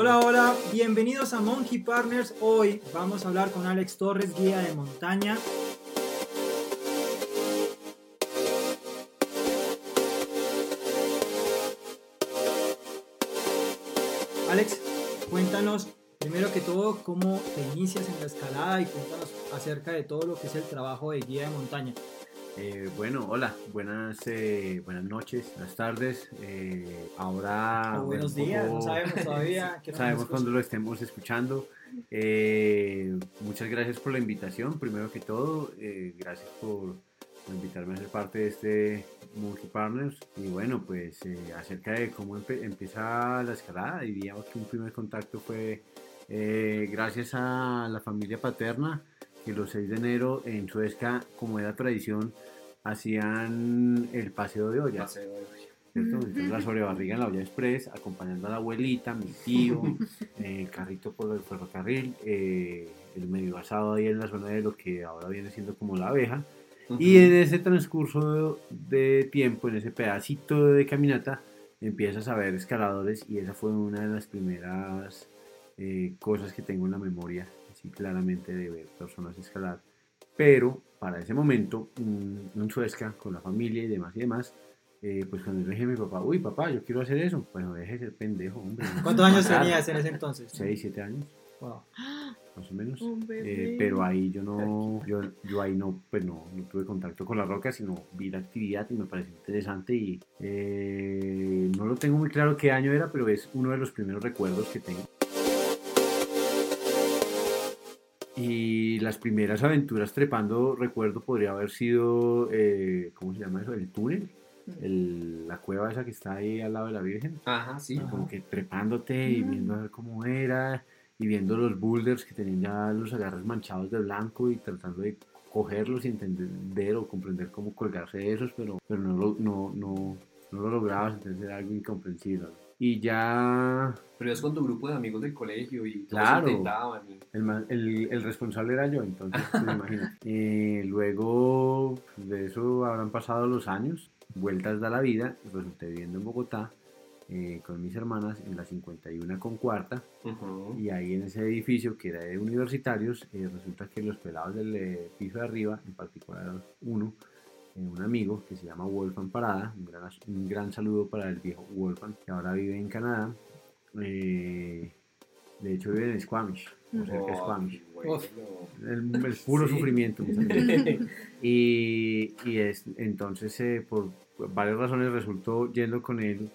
Hola, hola, bienvenidos a Monkey Partners. Hoy vamos a hablar con Alex Torres, guía de montaña. Alex, cuéntanos primero que todo cómo te inicias en la escalada y cuéntanos acerca de todo lo que es el trabajo de guía de montaña. Eh, bueno, hola, buenas, eh, buenas noches, buenas tardes. Eh, ahora. O buenos bueno, un días, no poco- sabemos todavía. hora Sabemos cuándo lo estemos escuchando. Eh, muchas gracias por la invitación, primero que todo. eh, gracias por, por invitarme a ser parte de este Monkey Partners. Y bueno, pues eh, acerca de cómo empe- empieza la escalada, diríamos que un primer contacto fue gracias a la familia paterna, que los 6 de enero en Suezca, como era tradición, hacían el paseo de olla. Paseo de. Entonces la sobrebarriga en la olla express, acompañando a la abuelita, mi tío, eh, el carrito por el ferrocarril, eh, el medio asado ahí en la zona de lo que ahora viene siendo como la abeja. Y en ese transcurso de tiempo, en ese pedacito de caminata, empiezas a ver escaladores y esa fue una de las primeras eh, cosas que tengo en la memoria, así claramente de ver personas escalar. Pero para ese momento, en Suezca, con la familia y demás y demás, eh, pues cuando yo dije a mi papá, uy papá, yo quiero hacer eso, bueno, deje de ser pendejo, hombre. ¿Cuántos años tenías en ese entonces? 6, 7 años, Wow. más o menos. Un Eh, pero ahí yo no, yo, yo ahí no, pues no, no tuve contacto con la roca, sino vi la actividad y me pareció interesante y eh, no lo tengo muy claro qué año era, pero es uno de los primeros recuerdos que tengo. Y las primeras aventuras trepando, recuerdo, podría haber sido, eh, ¿cómo se llama eso? El túnel, el- la cueva esa que está ahí al lado de la Virgen Ajá, sí. Ajá. como que trepándote y viendo a ver cómo era y viendo los boulders que tenían ya los agarres manchados de blanco y tratando de cogerlos y entender o comprender cómo colgarse de esos, pero, pero no, lo, no, no, no lo lograbas, entonces era algo incomprensible. Y ya Pero es con tu grupo de amigos del colegio y Claro. intentaban. y- el, el, el responsable era yo, entonces, pues, imagínate. Eh, luego de eso habrán pasado los años, vueltas da la vida, resulté viviendo en Bogotá eh, con mis hermanas en la 51 con cuarta, Ujú. Y ahí en ese edificio que era de universitarios, eh, resulta que los pelados del eh, piso de arriba, en particular uno, un amigo que se llama Wolfgang Parada, un gran, un gran saludo para el viejo Wolfgang, que ahora vive en Canadá. eh, de hecho vive en Squamish, o cerca de Oh, Squamish. bueno. El, el puro Sí. sufrimiento. y, y es, entonces, eh, por varias razones, resultó yendo con él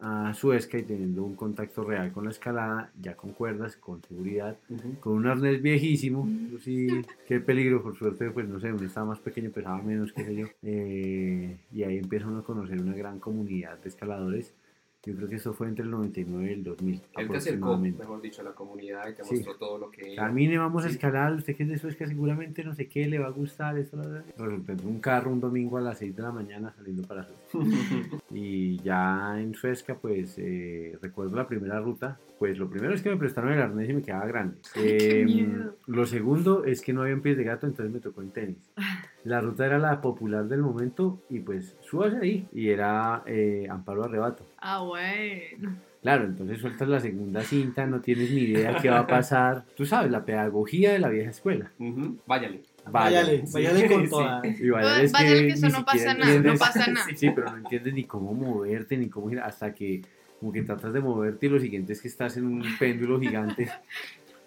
a Suezca y teniendo un contacto real con la escalada, ya con cuerdas, con seguridad, Ujú. con un arnés viejísimo. Eso sí, qué peligro, por suerte, pues no sé, uno estaba más pequeño, pesaba menos, qué sé yo. Eh, y ahí empieza uno a conocer una gran comunidad de escaladores. Yo creo que eso fue entre el 99 y el 2000. Él te acercó, mejor dicho, a la comunidad y te Sí. mostró todo lo que... Carmine, vamos a Sí. escalar, usted que es de Suezca seguramente no sé qué le va a gustar. Esto, la, la. Resultó un carro un domingo a las 6 de la mañana saliendo para Suezca. Y ya en Suezca, pues eh, recuerdo la primera ruta. Pues lo primero es que me prestaron el arnés y me quedaba grande. qué Em, miedo. lo segundo es que no había pies de gato, entonces me tocó en tenis. La ruta era la popular del momento y pues súbase ahí. Y era eh, Amparo Arrebato. Ah, bueno. Claro, entonces sueltas la segunda cinta, no tienes ni idea qué va a pasar. Tú sabes, la pedagogía de la vieja escuela. Ujú. Váyale. Váyale, Sí. váyale con Sí. toda. Y vaya, es Váyale que que eso no pasa nada, no pasa nada. Sí, pero no entiendes ni cómo moverte, ni cómo girar, hasta que como que tratas de moverte y lo siguiente es que estás en un péndulo gigante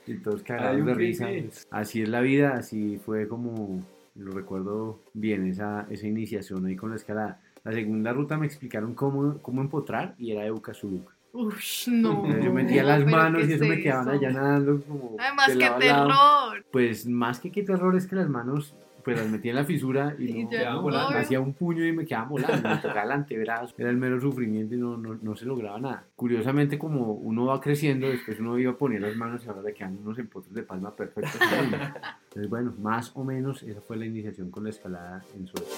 y todos cagados un de risa. Así es la vida, así fue como, lo recuerdo bien, esa, esa iniciación ahí con la escalada. La segunda ruta me explicaron cómo, cómo empotrar y era de Ucazuluc. Ush, no. Entonces yo metía las manos ¿qué y eso es me quedaban eso? allá nadando como Además, de qué lado a lado. terror. Pues más que qué terror es que las manos pues las metía en la fisura y Y no, ya, no, volando. hacía un puño y me quedaba volando, me tocaba el antebrazo, era el mero sufrimiento y no, no, no se lograba nada. Curiosamente como uno va creciendo, después uno iba a poner las manos y ahora le quedan unos empotros de palma perfectos. Entonces bueno, más o menos esa fue la iniciación con la escalada en Suecia.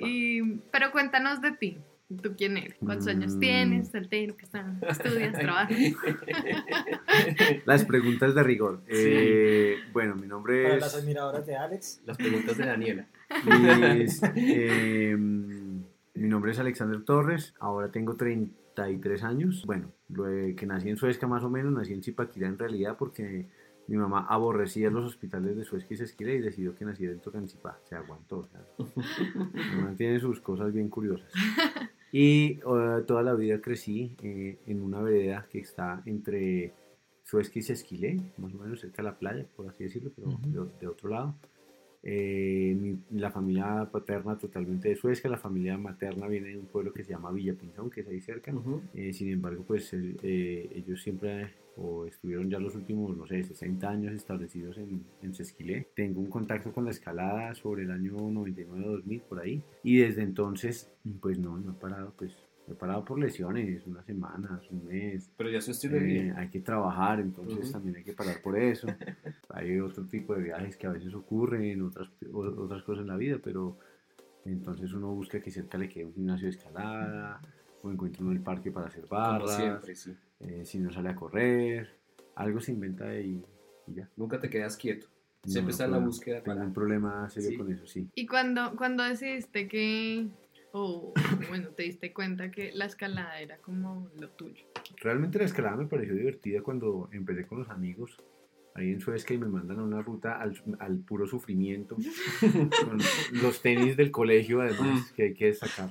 Y... pero cuéntanos de ti. ¿Tú quién eres? ¿Cuántos años Mm. tienes? ¿Soltero? ¿Qué estás? ¿Estudias? ¿Trabajas? Las preguntas de rigor. Eh, bueno, mi nombre Para es... las admiradoras de Alex. Las preguntas de Daniela. Mis, eh, mi nombre es Alexander Torres, ahora tengo 30 33 años. Bueno, lo de que nací en Suezca más o menos, nací en Zipaquirá en realidad porque mi mamá aborrecía los hospitales de Suezca y Sesquila y decidió que naciera en Tocancipá. Se aguantó. O sea, mi mamá tiene sus cosas bien curiosas. Y eh, toda la vida crecí eh, en una vereda que está entre Suezca y Sesquilé, más o menos cerca de la playa, por así decirlo, pero de, de otro lado. Eh, mi- la familia paterna totalmente de Suezca, la familia materna viene de un pueblo que se llama Villa Pinzón, que es ahí cerca. Ujú. Eh, sin embargo, pues eh, ellos siempre o estuvieron ya los últimos, no sé, 60 años establecidos en, en Sesquilé. Tengo un contacto con la escalada sobre el año 99-2000, por ahí. Y desde entonces, pues no, no he parado, pues he parado por lesiones, unas semanas, un mes. Pero ya su estilo de Eh, vida. hay que trabajar, entonces Ujú. también hay que parar por eso. hay otro tipo de viajes que a veces ocurren, otras, otras cosas en la vida, pero entonces uno busca que cerca le quede un gimnasio de escalada, o encuentra uno el parque para hacer Como barras, siempre, sí. Eh, si no sale a correr, algo se inventa y, y ya. Nunca te quedas quieto. No, Siempre no está en la búsqueda Tengo para... un problema serio Sí. con eso, sí. ¿Y cuando, cuando decidiste que, o bueno, te diste cuenta que la escalada era como lo tuyo? Realmente la escalada me pareció divertida cuando empecé con los amigos ahí en Suezca y me mandan a una ruta al, al puro sufrimiento con los tenis del colegio además que hay que destacar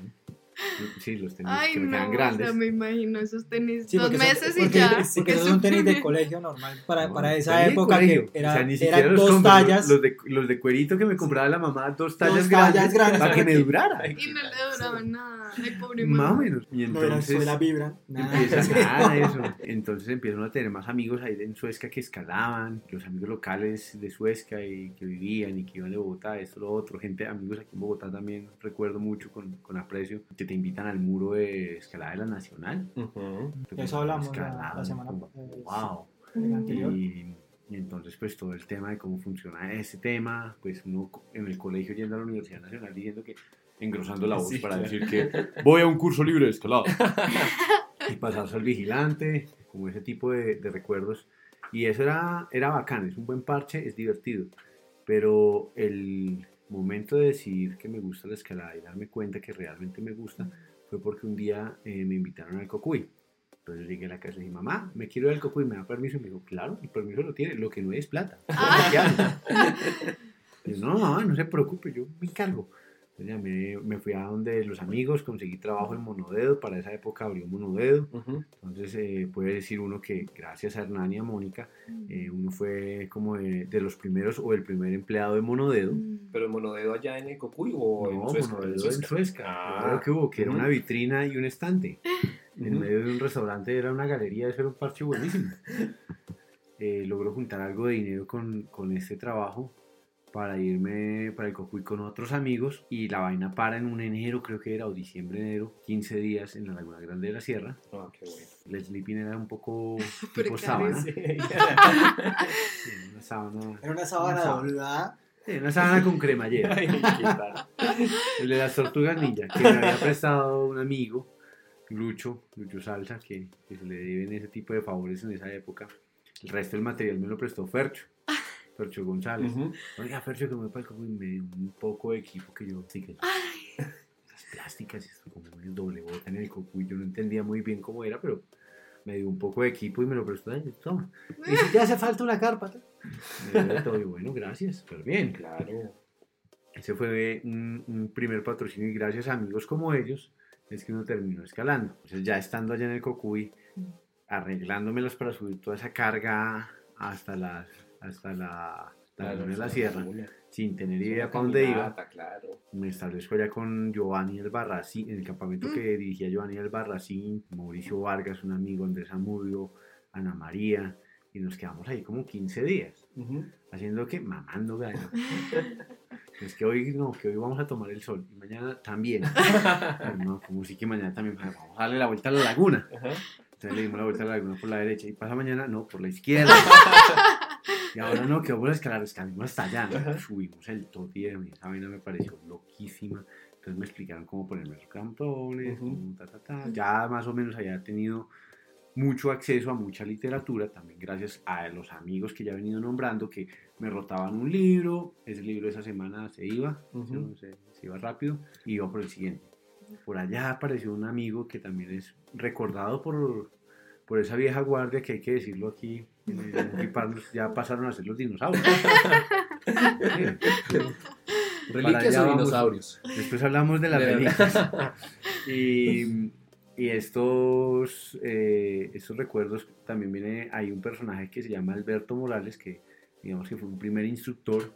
sí los tenis Ay, que me no, quedan o grandes sea, me imagino esos tenis Sí, dos son- meses y porque- ya. Porque son tenis de colegio normal para, No, para esa época que era, o sea, ni siquiera eran los dos compro, tallas. los de, los de cuerito que me compraba la mamá dos tallas, tallas grandes, grandes para que me durara Y no le duraba nada. Ay, pobre más o menos y no entonces suela vibra. Nada. Empieza nada de eso. Entonces empiezan a tener más amigos ahí en Suezca que escalaban, los amigos locales de Suezca y que vivían y que iban de Bogotá, esto, lo otro. Gente, amigos aquí en Bogotá también recuerdo mucho con, con aprecio que te invitan al muro de escalada de la Nacional. Eso hablamos la- Escalada, la semana como, pa- eh, Wow. Y, y entonces pues todo el tema de cómo funciona ese tema, pues uno en el colegio yendo a la Universidad Nacional diciendo que engrosando la voz Sí, para claro. decir que voy a un curso libre de escalada y pasarse al vigilante, como ese tipo de, de recuerdos. Y eso era, era bacán, es un buen parche, es divertido. Pero el momento de decidir que me gusta la escalada y darme cuenta que realmente me gusta fue porque un día eh, me invitaron al Cocuy. Entonces yo llegué a la casa y dije, mamá, me quiero ir al Cocuy, ¿me da permiso? Y me dijo, claro, el permiso lo tiene, lo que no es plata. Ah. Yo, no, mamá, no se preocupe, yo me encargo. Entonces me, me fui a donde los amigos, conseguí trabajo en Monodedo, para esa época abrió Monodedo. Entonces eh, puede decir uno que gracias a Hernán y a Mónica, eh, uno fue como de, de los primeros o el primer empleado de Monodedo. Pero el monodedo allá en el Cocuy o No, en Suezca. Monodedo en Suezca. Suezca. Ah. Claro que hubo, que era una vitrina y un estante. En medio de un restaurante era una galería, eso era un parche buenísimo. Eh, logró juntar algo de dinero con, con este trabajo para irme para el Cocuy con otros amigos y la vaina para en un enero, creo que era, o diciembre, enero, 15 días en la Laguna Grande de la Sierra. Ah, qué bueno. El sleeping era un poco tipo sábana. Sí. Sí, una sábana. Era una sábana doblada. sí, una sábana con cremallera. El de las tortugas ninja, que me había prestado un amigo, Lucho, Lucho Salsa, que, que se le deben ese tipo de favores en esa época. El resto del material me lo prestó Fercho, Fercho González. Oiga, Fercho, que me voy para el Coco y me dio un poco de equipo que yo, sí, que las plásticas, esto como el doble bota en el coco, y yo no entendía muy bien cómo era, pero me dio un poco de equipo y me lo prestó. "Ay, Toma. Y dice, ya hace falta una carpa. Me dio de todo, y bueno, gracias, súper bien. Claro. Ese fue un, un primer patrocinio y gracias a amigos como ellos es que uno terminó escalando. Entonces ya estando allá en el Cocuy, arreglándomelas para subir toda esa carga hasta, las, hasta la, laguna de la sierra, sin tener idea para dónde iba. Claro. Me establezco allá con Giovanni Albarracín, en el campamento Mm. que dirigía Giovanni Albarracín, Mauricio Vargas, un amigo, Andrés Amudio, Ana María, y nos quedamos ahí como 15 días. Haciendo que mamando gallo. es que hoy no, que hoy vamos a tomar el sol y mañana también. No, como sí que mañana también vamos a darle la vuelta a la laguna. Entonces le dimos la vuelta a la laguna por la derecha y pasa mañana, no, por la izquierda. y ahora no, que vamos a escalar, escalimos hasta allá. ¿no? Subimos el de mí, esa vaina me pareció loquísima. Entonces me explicaron cómo ponerme los campones, Ujú. cómo ta, ta, ta. Ya más o menos había tenido mucho acceso a mucha literatura, también gracias a los amigos que ya he venido nombrando, que me rotaban un libro, ese libro esa semana se iba, Ujú. ¿no? se, se iba rápido, y iba por el siguiente. por allá apareció un amigo que también es recordado por, por esa vieja guardia que hay que decirlo aquí. Eh, ya pasaron a ser los dinosaurios. Reliquias vamos. Después hablamos de las De reliquias. Y, y estos, eh, estos recuerdos también viene, hay un personaje que se llama Alberto Morales, que digamos que fue un primer instructor,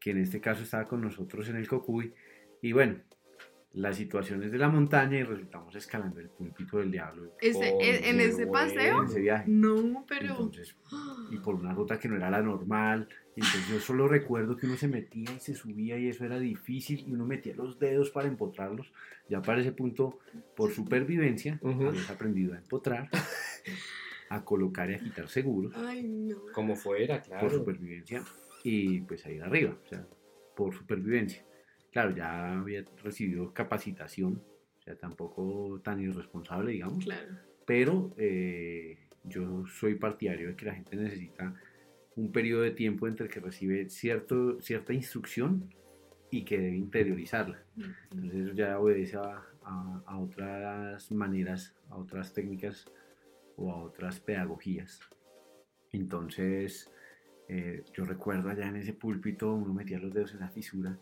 que en este caso estaba con nosotros en el Cocuy. Y bueno, las situaciones de la montaña y resultamos escalando el púlpito del diablo. Ese- Oh, en, ese paseo. En ese viaje. No, pero. Entonces, y por una ruta que no era la normal. Entonces yo solo recuerdo que uno se metía y se subía y eso era difícil y uno metía los dedos para empotrarlos. Ya para ese punto, por supervivencia, habías aprendido a empotrar, a colocar y a quitar seguros Ay, no. Como fuera, por claro. supervivencia y pues a ir arriba, o sea, por supervivencia. Claro, ya había recibido capacitación, o sea, tampoco tan irresponsable, digamos Claro. pero eh, yo soy partidario de que la gente necesita un periodo de tiempo entre que recibe cierto, cierta instrucción y que debe interiorizarla. Entonces eso ya obedece a, a- a otras maneras, a otras técnicas o a otras pedagogías. Entonces eh, yo recuerdo allá en ese púlpito, uno metía los dedos en la fisura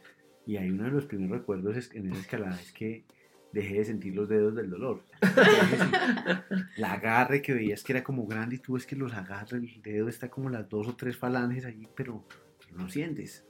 y hay uno de los primeros recuerdos es- en esa escalada es que dejé de sentir los dedos del dolor. La agarre que veías que era como grande y tú ves que los agarra, el dedo está como las dos o tres falanges ahí, pero no sientes.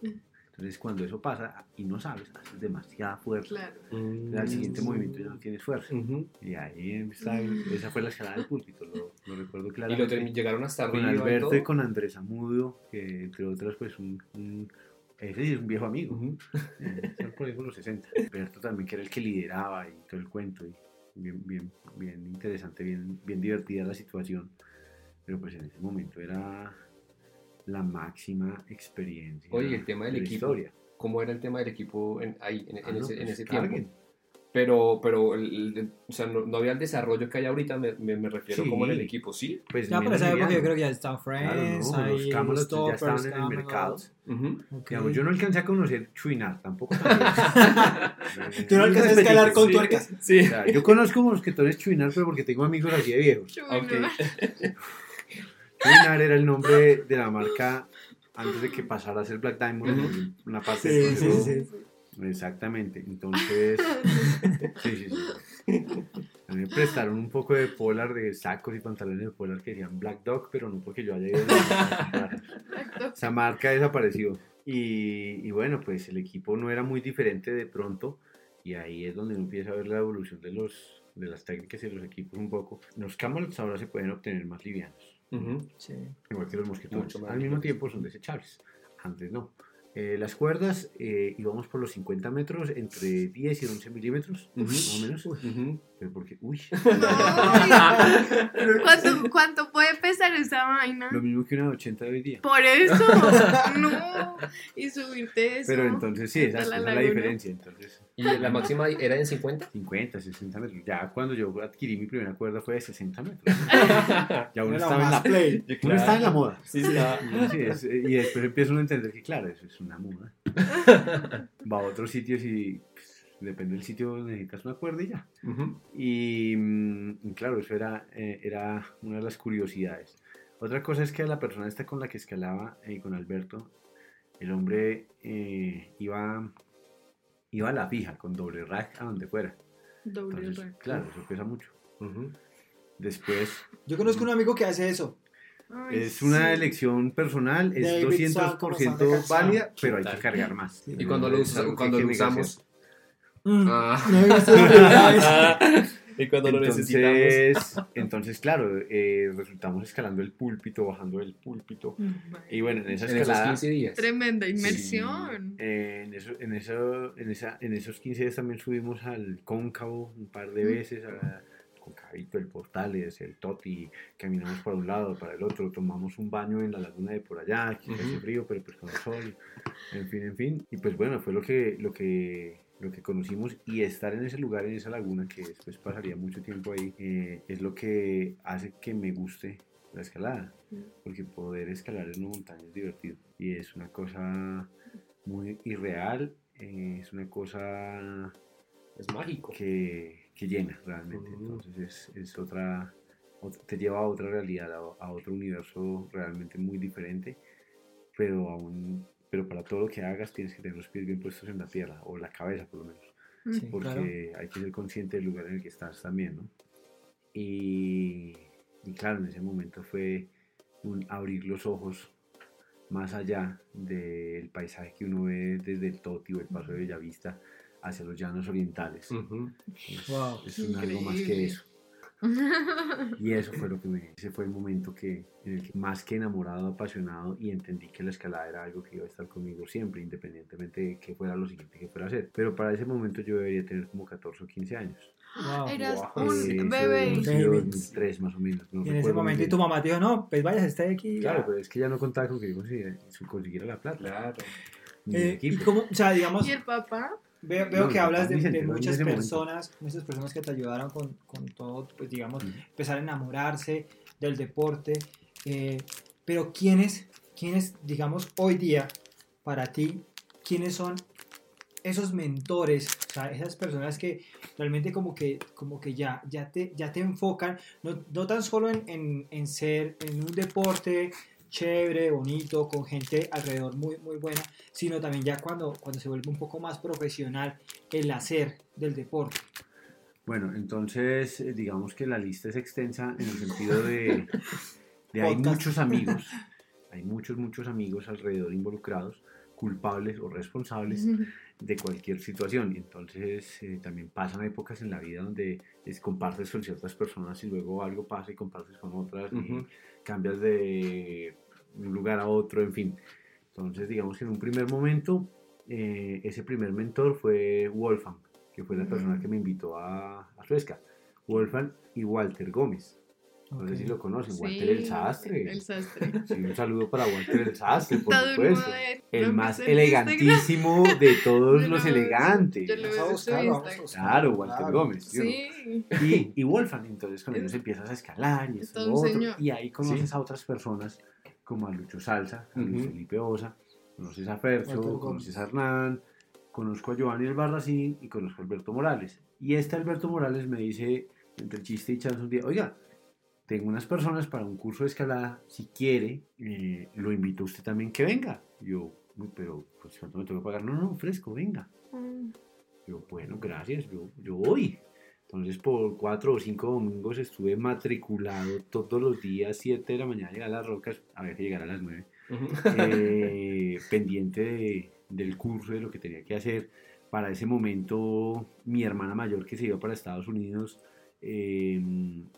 Entonces cuando eso pasa y no sabes, haces demasiada fuerza. Claro. Entonces, al siguiente movimiento ya no tienes fuerza. Ujú. Y ahí está, esa fue la escalada del púlpito, lo, lo recuerdo Y claramente. lo termi- llegaron hasta con arriba y Alberto todo. y con Andrés Amudio, que entre otras pues un, un- ese sí es un viejo amigo, Ujú. eh, están por ahí por los 60. Alberto también que era el que lideraba y todo el cuento y bien, bien, bien interesante, bien, bien divertida la situación, pero pues en ese momento era la máxima experiencia. Oye, el tema del de equipo, historia. ¿Cómo era el tema del equipo en, ahí, en, en Ah, no, ese, en pues, ese carguen. tiempo? Pero, pero el- el- o sea, no, no había el desarrollo que hay ahorita, me, me, me refiero Sí. como en el equipo, ¿sí? Pues Ya menos esa época yo creo que ya estaba Claro, Friends, no, los ahí Camelot los ya estaban en el mercado. Digamos, yo no alcancé a conocer Chuinar, tampoco. Tú no alcanzaste a escalar con Sí. tuercas. Sí. O sea, yo conozco mosquetones Chuinar, pero porque tengo amigos así de viejos. Chuinar era el nombre de la marca antes de que pasara a ser Black Diamond, una parte Sí, del sí, proceso. sí. Exactamente, entonces, sí, sí, sí. A mí me prestaron un poco de polar, de sacos y pantalones de polar que decían Black Dog, pero no porque yo haya ido a. Esa marca desapareció. Y, y bueno, pues el equipo no era muy diferente de pronto. Y ahí es donde uno empieza a ver la evolución de, los, de las técnicas y los equipos un poco. Los Camalots ahora se pueden obtener más livianos. Ujú. Sí. Igual que los mosquetones. Al mismo tiempo son desechables. Antes no. Eh, las cuerdas eh, íbamos por los 50 metros entre 10 y 11 milímetros, Ujú. más o menos. Ujú. Pero porque, uy, ¿Cuánto, ¿Cuánto puede pesar esa vaina? lo mismo que una de 80 de hoy día. Por eso, no. Y subirte eso. Pero entonces sí, esa, la es la laguna. diferencia. Entonces, ¿Y la máxima era en 50? 50, 60 metros. Ya cuando yo adquirí mi primera cuerda fue de 60 metros. ya uno estaba en la play. Uno estaba en la moda. Sí. Sí, es- y después empieza uno a entender que, claro, eso es una moda. Va a otros sitios y pues, depende del sitio, necesitas una cuerda y ya. Y, mm, y claro, eso era, eh, era una de las curiosidades. Otra cosa es que la persona esta con la que escalaba, eh, con Alberto, el hombre eh, iba, iba a la fija, con doble rack a donde fuera. Doble Entonces, rack. claro, eso pesa mucho. Después, Yo conozco un amigo que hace eso. Ay, es una sí. elección personal, es David Swan, como Santa 200% Canción. válida, pero hay que cargar más. Y cuando lo, cuando hay lo usamos. Mm, Ah. No y cuando lo necesitamos. Entonces, entonces, claro, eh, resultamos escalando el púlpito, bajando el púlpito. Y bueno, en esa En esos escalada, 15 días. Tremenda inmersión. eh, en, eso, en, eso, en, esa, en esos 15 días también subimos al cóncavo un par de veces, a, Concavito, el Portales, el Toti, caminamos para un lado, para el otro, tomamos un baño en la laguna de por allá, que hace Ujú. frío, pero pues con el sol, en fin, en fin. Y pues bueno, fue lo que, lo que, lo que conocimos y estar en ese lugar, en esa laguna, que después pasaría mucho tiempo ahí, eh, es lo que hace que me guste la escalada, porque poder escalar en una montaña es divertido y es una cosa muy irreal, eh, es una cosa Es mágico. que, que llena realmente. Entonces es, es otra, ot- te lleva a otra realidad, a, a otro universo realmente muy diferente, pero aún, pero para todo lo que hagas tienes que tener los pies bien puestos en la tierra, o la cabeza por lo menos, Sí, porque claro. hay que ser consciente del lugar en el que estás también, ¿no? Y, y claro, en ese momento fue un abrir los ojos más allá del paisaje que uno ve desde el Toti o el Paso de Bellavista hacia los llanos orientales. Ujú. Es, Wow. es un algo más que eso. Y eso fue lo que me, ese fue el momento que, en el que más que enamorado, apasionado y entendí que la escalada era algo que iba a estar conmigo siempre, independientemente de qué fuera lo siguiente que fuera a hacer. Pero para ese momento yo debería tener como 14 o 15 años. Wow. Eras Wow. Eh, un eso bebé. 2003 más o menos. no Y en ese momento y tu mamá te dijo, no, pues vayas, esté aquí. Claro, ya". pero es que ya no contaba con que yo consiguiera, consiguiera la plata. Claro. Eh, y cómo, o sea, digamos, ¿Y el papá? Veo, veo No, que hablas de, de muchas momento. personas, muchas personas que te ayudaron con, con todo, pues digamos, Ujú. empezar a enamorarse del deporte. eh, pero ¿quiénes, quiénes, digamos, hoy día, para ti, quiénes son esos mentores, o sea, esas personas que realmente como que, como que ya, ya, te, ya te enfocan, no, no tan solo en, en, en ser en un deporte chévere, bonito, con gente alrededor muy, muy buena, sino también ya cuando, cuando se vuelve un poco más profesional el hacer del deporte. Bueno, entonces eh, digamos que la lista es extensa en el sentido de, de hay muchos amigos, hay muchos, muchos amigos alrededor involucrados, culpables o responsables de cualquier situación. Y entonces eh, también pasan épocas en la vida donde es- compartes con ciertas personas y luego algo pasa y compartes con otras y Ujú. cambias de un lugar a otro, en fin. Entonces digamos que en un primer momento eh, ese primer mentor fue Wolfgang, que fue la persona que me invitó a, a Suezca. Wolfgang y Walter Gómez. No sé Ok. si lo conocen, Sí, Walter el Sastre. El sastre. Sí, un saludo para Walter el Sastre, por supuesto. mundo- El ¿lo más en Instagram? elegantísimo de todos Yo los lo- elegantes. yo lo- Vamos a vamos a Claro, Walter claro. Gómez. ¿sí no? Y, y Wolfgang, entonces con ellos empiezas a escalar y es esto otro, y ahí conoces Sí. a otras personas como a Lucho Salsa, a Luis. Felipe Osa, conoces a Gómez. conoces a Hernán, conozco a Giovanni El Barracín y conozco a Alberto Morales. Y este Alberto Morales me dice, entre chiste y chance un día, oiga, tengo unas personas para un curso de escalada, si quiere, eh, lo invito a usted también que venga. Yo, "Uy, pero pues cuánto me tengo que pagar, no, no, fresco, venga. Mm. Yo, bueno, gracias, yo, yo voy. Entonces, por cuatro o cinco domingos estuve matriculado todos los días, 7 de la mañana, llegar a las rocas, había que llegar a las 9, Ujú. eh, pendiente de- del curso, de lo que tenía que hacer. Para ese momento, mi hermana mayor que se iba para Estados Unidos, eh,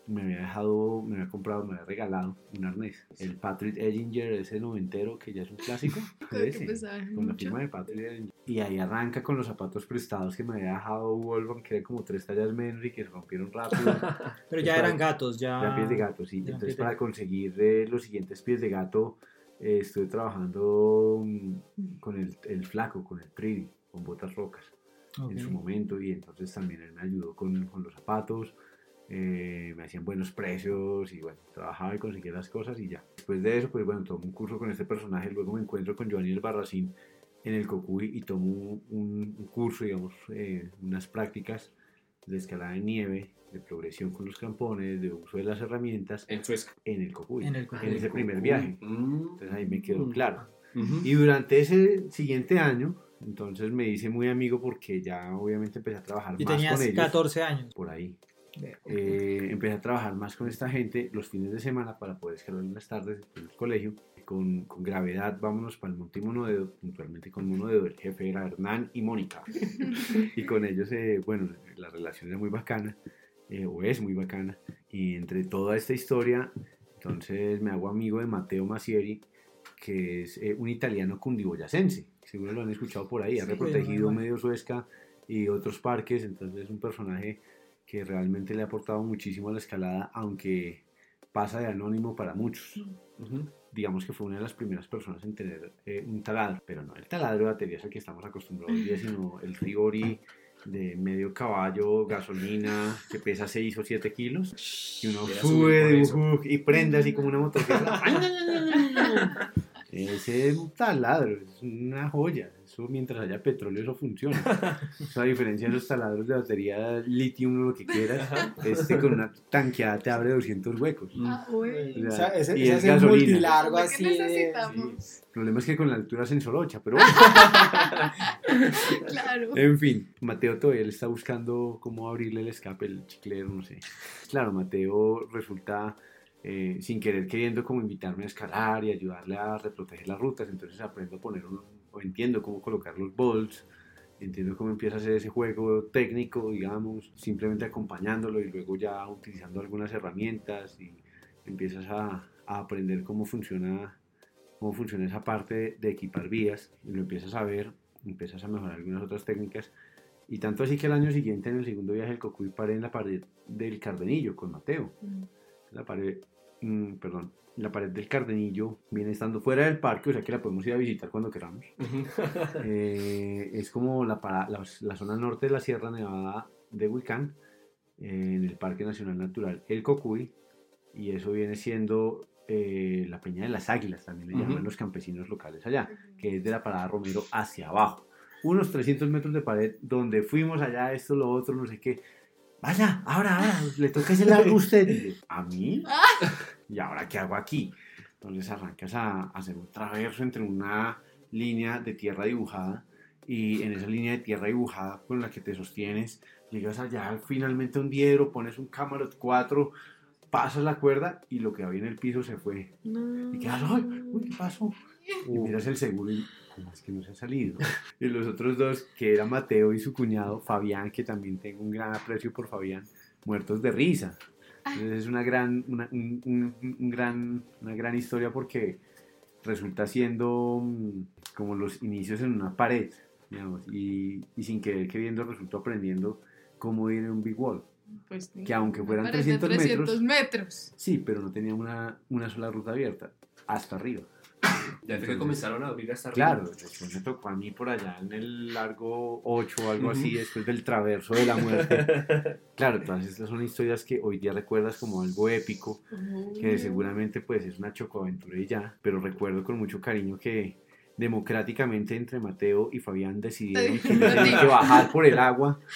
me había dejado, me había comprado, me había regalado un arnés. El Patrick Ellinger, ese noventero que ya es un clásico. Ese, con la mucho. firma de Patrick Ellinger. Y ahí arranca con los zapatos prestados que me había dejado Wolfgang, que eran como tres tallas menos y que se rompieron rápido. Pero ya Está- eran gatos, ya. Ya pies de gato, sí. ya Entonces, de para conseguir eh, los siguientes pies de gato, eh, estuve trabajando mm, con el, el flaco, con el Pretty, con botas rocas Ok. en su momento. Y entonces también él me ayudó con, con los zapatos. Eh, me hacían buenos precios y bueno, trabajaba y conseguía las cosas y ya. Después de eso, pues bueno, tomo un curso con este personaje. Luego me encuentro con Giovanni el Barracín en el Cocuy y tomo un, un curso, digamos, eh, unas prácticas de escalada de nieve, de progresión con los crampones, de uso de las herramientas En Suezca. en el Cocuy, En el Cocuy. en ese primer viaje. Mm. Entonces ahí me quedó claro. Ujú. Y durante ese siguiente año, entonces me hice muy amigo porque ya obviamente empecé a trabajar Y más tenías con ellos. 14 años. Por ahí. Eh, empecé a trabajar más con esta gente los fines de semana para poder escalar en las tardes en el colegio. Con, con gravedad, vámonos para el Monte Monodedo, puntualmente con Monodedo, el jefe era Hernán y Mónica. y con ellos, eh, bueno, la relación era muy bacana, eh, o es muy bacana. Y entre toda esta historia, entonces me hago amigo de Matteo Massieri, que es eh, un italiano cundiboyacense. Seguro lo han escuchado por ahí, ha Sí, reprotegido muy bueno. medio Suezca y otros parques, entonces es un personaje que realmente le ha aportado muchísimo a la escalada, aunque pasa de anónimo para muchos. Ujú. Digamos que fue una de las primeras personas en tener eh, un taladro, pero no el taladro de baterías al que estamos acostumbrados hoy día, sino el Rigori de medio caballo, gasolina, que pesa 6 o 7 kilos, y uno sube de un hook y prende así como una motocicleta. Ese es un taladro, es una joya. Eso mientras haya petróleo, eso funciona. Eso, a diferencia de los taladros de batería, lithium, lo que quieras, este con una tanqueada te abre 200 huecos. Ah, güey. O O sea, ese, y ese es es el gasolina. multilargo así. necesitamos. El problema es que con la altura se ensolocha, pero bueno. Claro. En fin, Mateo todavía le está buscando cómo abrirle el escape, el chiclero, no sé. Claro, Mateo resulta eh, sin querer queriendo como invitarme a escalar y ayudarle a reproteger las rutas, entonces aprendo a poner o entiendo cómo colocar los bolts, entiendo cómo empieza a hacer ese juego técnico, digamos, simplemente acompañándolo y luego ya utilizando algunas herramientas y empiezas a, aprender cómo funciona cómo funciona esa parte de, equipar vías y lo empiezas a ver, empiezas a mejorar algunas otras técnicas y tanto así que el año siguiente en el segundo viaje del Cocuy paré en la pared del Cardenillo con Mateo. La pared, mm, perdón, la pared del Cardenillo viene estando fuera del parque, o sea que la podemos ir a visitar cuando queramos. Eh, es como la, para- la, la zona norte de la Sierra Nevada de Huicán, eh, en el Parque Nacional Natural El Cocuy, y eso viene siendo eh, la Peña de las Águilas, también le Ujú. llaman los campesinos locales allá, que es de la Parada Romero hacia abajo. Unos 300 metros de pared, donde fuimos allá, esto, lo otro, no sé qué. Vaya, ahora, ahora, le toca ese largo a usted. ¿A mí? ¿Y ahora qué hago aquí? Entonces arrancas a, a hacer un traverso entre una línea de tierra dibujada y en esa línea de tierra dibujada con la que te sostienes, llegas allá finalmente a un diedro, pones un Camarot 4, pasas la cuerda y lo que había en el piso se fue. No. Y quedas, ¡ay! Uy, ¿qué pasó? Y miras el seguro y, ¿cómo es que no se ha salido? Y los otros dos, que era Mateo y su cuñado, Fabián, que también tengo un gran aprecio por Fabián, muertos de risa. Entonces es una gran, una, un- un- un gran, una gran historia porque resulta siendo mm, como los inicios en una pared, digamos, y, y sin querer queriendo resultó aprendiendo cómo ir en un big wall. Pues, Que aunque fueran me parece 300 metros- 300 metros. Sí, pero no tenía una, una sola ruta abierta, hasta arriba. Ya fue que comenzaron a abrir hasta Claro, después me tocó a mí por allá en el largo 8 o algo así, después del traverso de la muerte. Claro, todas estas son historias que hoy día recuerdas como algo épico, que seguramente pues es una chocoaventura y ya, pero recuerdo con mucho cariño que democráticamente entre Mateo y Fabián decidieron que yo tenía que bajar por el agua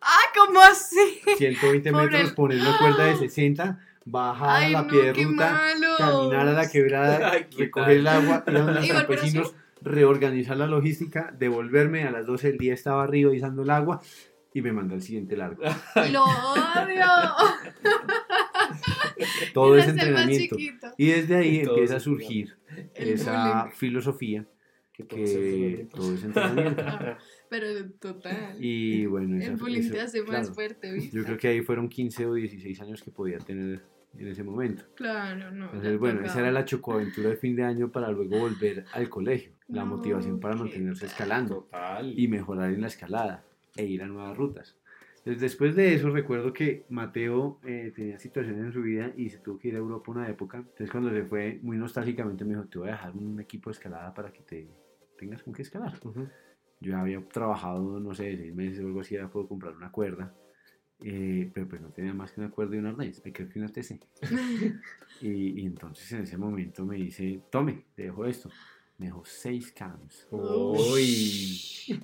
Ah, ¿cómo así? 120 Por metros, poner una cuerda de 60, bajar Ay, la no, pie de qué ruta, malos. caminar a la quebrada, Ay, ¿qué recoger el agua, ir a donde los ¿Y volver campesinos, reorganizar la logística, devolverme a las 12 del día estaba arriba izando el agua y me mandó al siguiente largo. Lo odio. Todo más entrenamiento. Y desde ahí Todo empieza a surgir El esa bullying. filosofía Que todo ese que entrenamiento. todo ese entrenamiento. Pero total. Y bueno, esa- el bullying eso- te hace más claro, fuerte, ¿viste? Yo creo que ahí fueron 15 o 16 años que podía tener en ese momento. Claro, no. Entonces, bueno, tocaba. esa era la chocoaventura de fin de año para luego volver al colegio. La No, motivación para mantenerse escalando Total. y mejorar en la escalada e ir a nuevas rutas. Entonces, después de eso, recuerdo que Mateo eh, tenía situaciones en su vida y se tuvo que ir a Europa una época. Entonces, cuando se fue, muy nostálgicamente me dijo: Te voy a dejar un equipo de escalada para que te tengas con qué escalar. Ujú. Yo había trabajado, no sé, seis meses o algo así, ya puedo comprar una cuerda. Eh, pero pues no tenía más que una cuerda y un arnés, me creo que una TC. Y, y entonces en ese momento me dice, tome, te dejo esto. Me dejó 6 cams, Uy.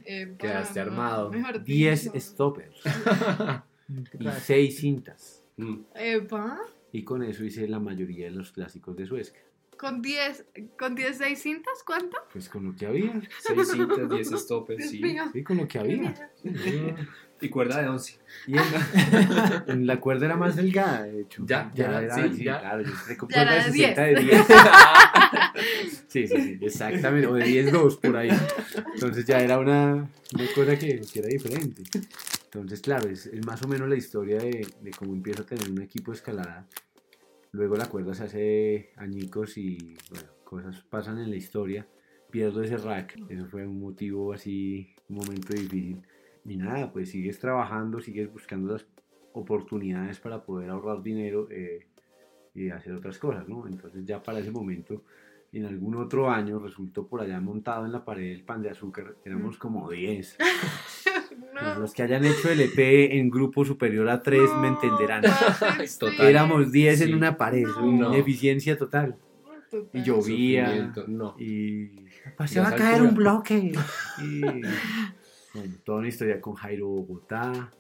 Epa, Quedaste armado. Mejor 10 dicho. stoppers ¿Qué y? 6 cintas. Mm. Epa. Y con eso hice la mayoría de los clásicos de Suezca. Con 10, con 10 seis cintas, ¿cuánto? Pues con lo que había. Seis cintas, 10 stoppers, Dios sí. Sí, con lo que había. Y cuerda de 11. Y en, en la cuerda era más delgada, de hecho. Ya, ya, era, sí, sí, ya. claro. Yo Ya cuerda de 60 de 10. 10. Sí, sí, sí, exactamente. O de 10, 2 por ahí. Entonces ya era una, una cosa que, que era diferente. Entonces, claro, es, es más o menos la historia de, de cómo empiezo a tener un equipo de escalada. Luego la cuerda se hace añicos y, bueno, cosas pasan en la historia. Pierdo ese rack. Eso fue un motivo así, un momento difícil. Y nada, pues sigues trabajando, sigues buscando las oportunidades para poder ahorrar dinero eh, y hacer otras cosas, ¿no? Entonces ya para ese momento, en algún otro año, resultó por allá montado en la pared del pan de azúcar, éramos como 10. No. Los que hayan hecho el EP en grupo superior a 3 me No, entenderán. parce, Total. Éramos 10 Sí. en una pared, No. una eficiencia total. Total. y llovía No. y se va a caer altura. un bloque y bueno, toda una historia con Jairo Bogotá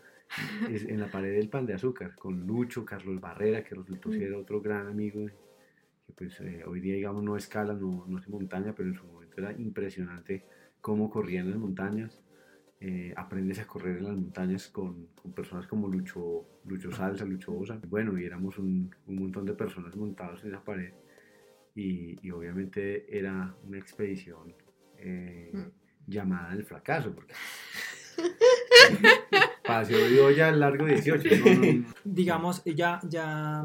es- en la pared del pan de azúcar con Lucho Carlos Barrera que resultó Mm. ser otro gran amigo que pues eh, hoy día digamos no escala no, no hace montaña pero en su momento era impresionante cómo corría en las montañas eh, aprendes a correr en las montañas con, con personas como Lucho, Lucho Salsa, Lucho Osa. Bueno, y éramos un, un montón de personas montados en esa pared. Y, y obviamente era una expedición eh, Mm. llamada el fracaso, porque paseo de olla largo 18. no, no, no. digamos, ya, ya,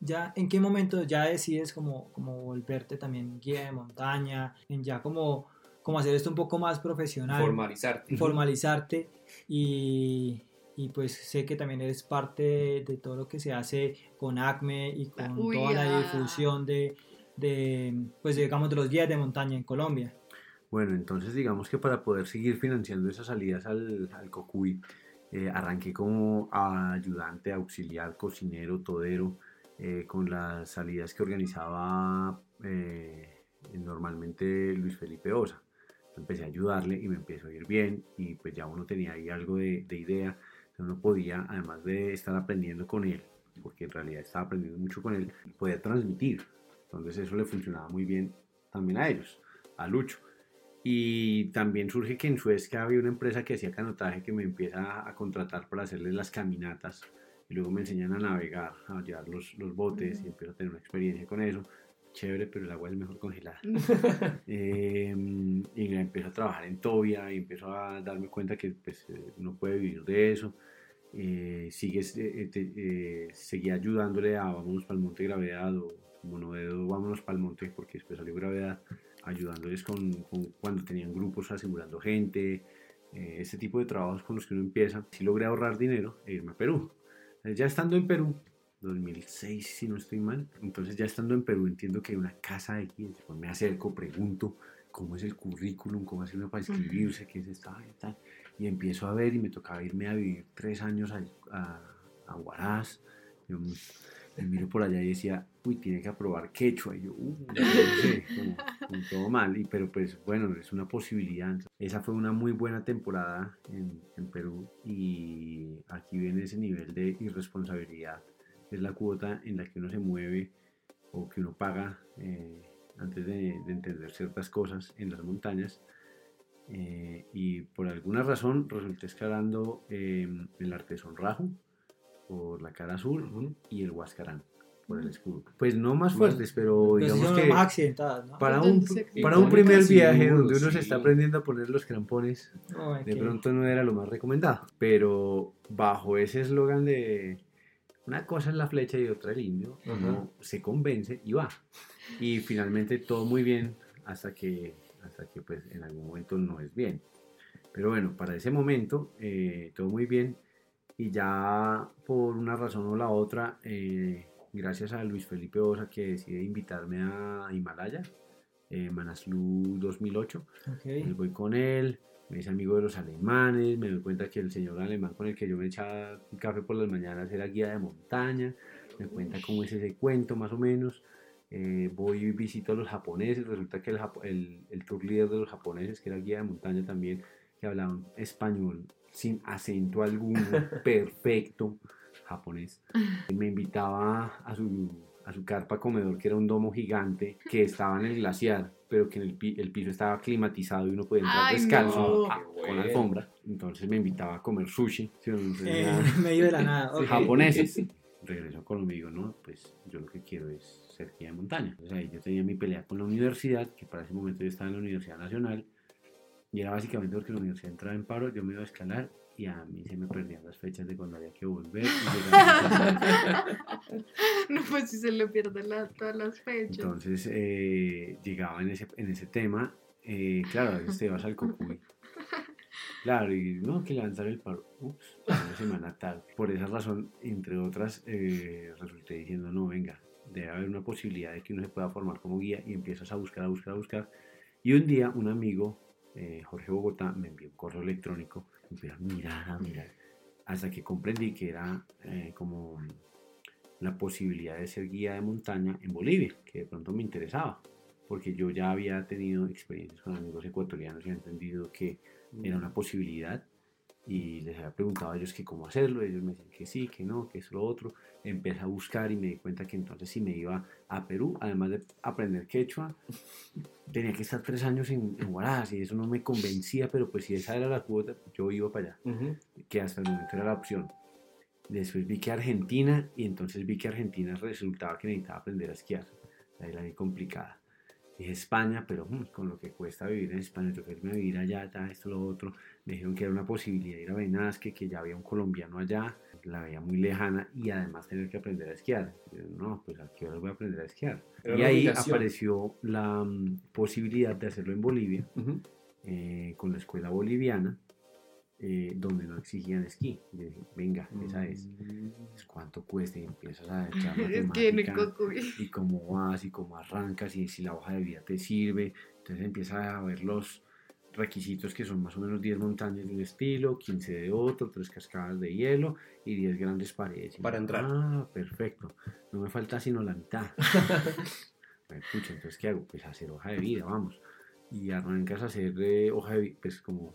ya, ¿en qué momento ya decides como, como volverte también guía de montaña, en ya como, como hacer esto un poco más profesional, Formalizarte. formalizarte y, y pues sé que también eres parte de, de todo lo que se hace con ACME y con Uy, toda la ah. difusión de, de, pues digamos, de los guías de montaña en Colombia. Bueno, entonces digamos que para poder seguir financiando esas salidas al, al Cocuy, eh, arranqué como ayudante, auxiliar, cocinero, todero, eh, con las salidas que organizaba eh, normalmente Luis Felipe Osa. Empecé a ayudarle y me empezó a ir bien y pues ya uno tenía ahí algo de, de idea, uno podía, además de estar aprendiendo con él, porque en realidad estaba aprendiendo mucho con él, podía transmitir. Entonces eso le funcionaba muy bien también a ellos, a Lucho. Y también surge que en Suezca había una empresa que hacía canotaje que me empieza a contratar para hacerles las caminatas y luego me enseñan a navegar, a llevar los, los botes y empiezo a tener una experiencia con eso. Chévere, pero el agua es mejor congelada. Eh, y empiezo a trabajar en Tobia y empiezo a darme cuenta que pues, eh, uno puede vivir de eso. Eh, sigues, eh, eh, eh, seguía ayudándole a Vámonos para el Monte Gravedad o Monodedo Vámonos para el Monte porque después salió Gravedad ayudándoles con, con- cuando tenían grupos asegurando gente, este tipo de trabajos con los que uno empieza. Sí logré ahorrar dinero e irme a Perú. Ya estando en Perú, 2006 si no estoy mal, entonces ya estando en Perú entiendo que hay una casa de aquí, después me acerco, pregunto cómo es el currículum, cómo hace uno para inscribirse, qué es esta y tal, y empiezo a ver y me tocaba irme a vivir tres años a, a, a Huaraz, yo me- me miro por allá y decía, uy, tiene que aprobar quechua. Y yo, uh, no sé, como, como todo mal. Y, pero pues bueno, es una posibilidad. Esa fue una muy buena temporada en, en Perú y aquí viene ese nivel de irresponsabilidad. Es la cuota en la que uno se mueve o que uno paga eh, antes de, de entender ciertas cosas en las montañas. Eh, y por alguna razón resulté escalando eh, el Artesón Rajo por la cara azul y el Huascarán por el escudo. Pues no más fuertes, pero sí digamos que más accidentadas, ¿no? para un, para un primer viaje donde uno se está aprendiendo a poner los crampones, Ay, de qué- pronto no era lo más recomendado. Pero bajo ese eslogan de una cosa es la flecha y otra el indio, Ajá. uno se convence y va. Y finalmente todo muy bien hasta que, hasta que pues en algún momento no es bien. Pero bueno, para ese momento eh, todo muy bien y ya por una razón o la otra, eh, gracias a Luis Felipe Osa que decide invitarme a Himalaya, eh, Manaslu 2008, ok. me voy con él, me hice amigo de los alemanes, me doy cuenta que el señor alemán con el que yo me echaba un café por las mañanas era guía de montaña, me cuenta cómo es ese cuento más o menos, eh, voy y visito a los japoneses, resulta que el, el tour líder de los japoneses, que era guía de montaña también, que hablaban español sin acento alguno, perfecto japonés, me invitaba a su, a su carpa comedor, que era un domo gigante que estaba en el glaciar, pero que en el, pi- el piso estaba climatizado y uno podía entrar Ay, descalzo no. ah, con alfombra. Entonces me invitaba a comer sushi. ¿sí? Entonces, Eh, en medio de la nada. ok. japoneses. Regreso a Colombia y digo, no, pues yo lo que quiero es ser guía de montaña. Entonces ahí yo tenía mi pelea con la universidad, que para ese momento yo estaba en la Universidad Nacional, y era básicamente porque la universidad entraba en paro, yo me iba a escalar y a mí se me perdían las fechas de cuando había que volver. y. No, pues si se le pierden la- todas las fechas. Entonces eh, llegaba en ese, en ese tema, eh, claro, a veces te vas al Cocuy. Claro, y no, que levantar el paro. Ups, una semana tarde. Por esa razón, entre otras, eh, resulté diciendo, no, venga, debe haber una posibilidad de que uno se pueda formar como guía y empiezas a buscar, a buscar, a buscar. Y un día un amigo, eh, Jorge Bogotá, me envió un correo electrónico, empecé a mirar, a mirar, hasta que comprendí que era eh, como la posibilidad de ser guía de montaña en Bolivia, que de pronto me interesaba, porque yo ya había tenido experiencias con amigos ecuatorianos y he entendido que era una posibilidad y les había preguntado a ellos que cómo hacerlo, ellos me decían que sí, que no, que es lo otro, empecé a buscar y me di cuenta que entonces si me iba a Perú, además de aprender quechua, tenía que estar tres años en, en Huaraz y eso no me convencía, pero pues si esa era la cuota, yo iba para allá, Ujú. que hasta el momento era la opción. Después vi que Argentina y entonces vi que Argentina resultaba que necesitaba aprender a esquiar, la vi complicada. España, pero mm, con lo que cuesta vivir en España, tengo que irme a vivir allá, ya esto, lo otro. Me dijeron que era una posibilidad ir a Benasque, que ya había un colombiano allá, la veía muy lejana y además tener que aprender a esquiar. Yo, no, pues a qué hora voy a aprender a esquiar. Era y ahí obligación. apareció la mm, posibilidad de hacerlo en Bolivia, eh, con la escuela boliviana, eh, donde no exigían esquí. Yo dije, venga, esa es. Pues, ¿Cuánto cuesta? Y empiezas a echar matemática, y cómo vas y cómo arrancas y si la hoja de vida te sirve. Entonces empiezas a ver los requisitos que son más o menos 10 montañas de un estilo, 15 de otro, 3 cascadas de hielo y 10 grandes paredes. Para entrar. Ah, perfecto. No me falta sino la mitad. Pues, pucha, entonces ¿qué hago? Pues hacer hoja de vida, vamos. Y arrancas a hacer eh, hoja de vida, pues como,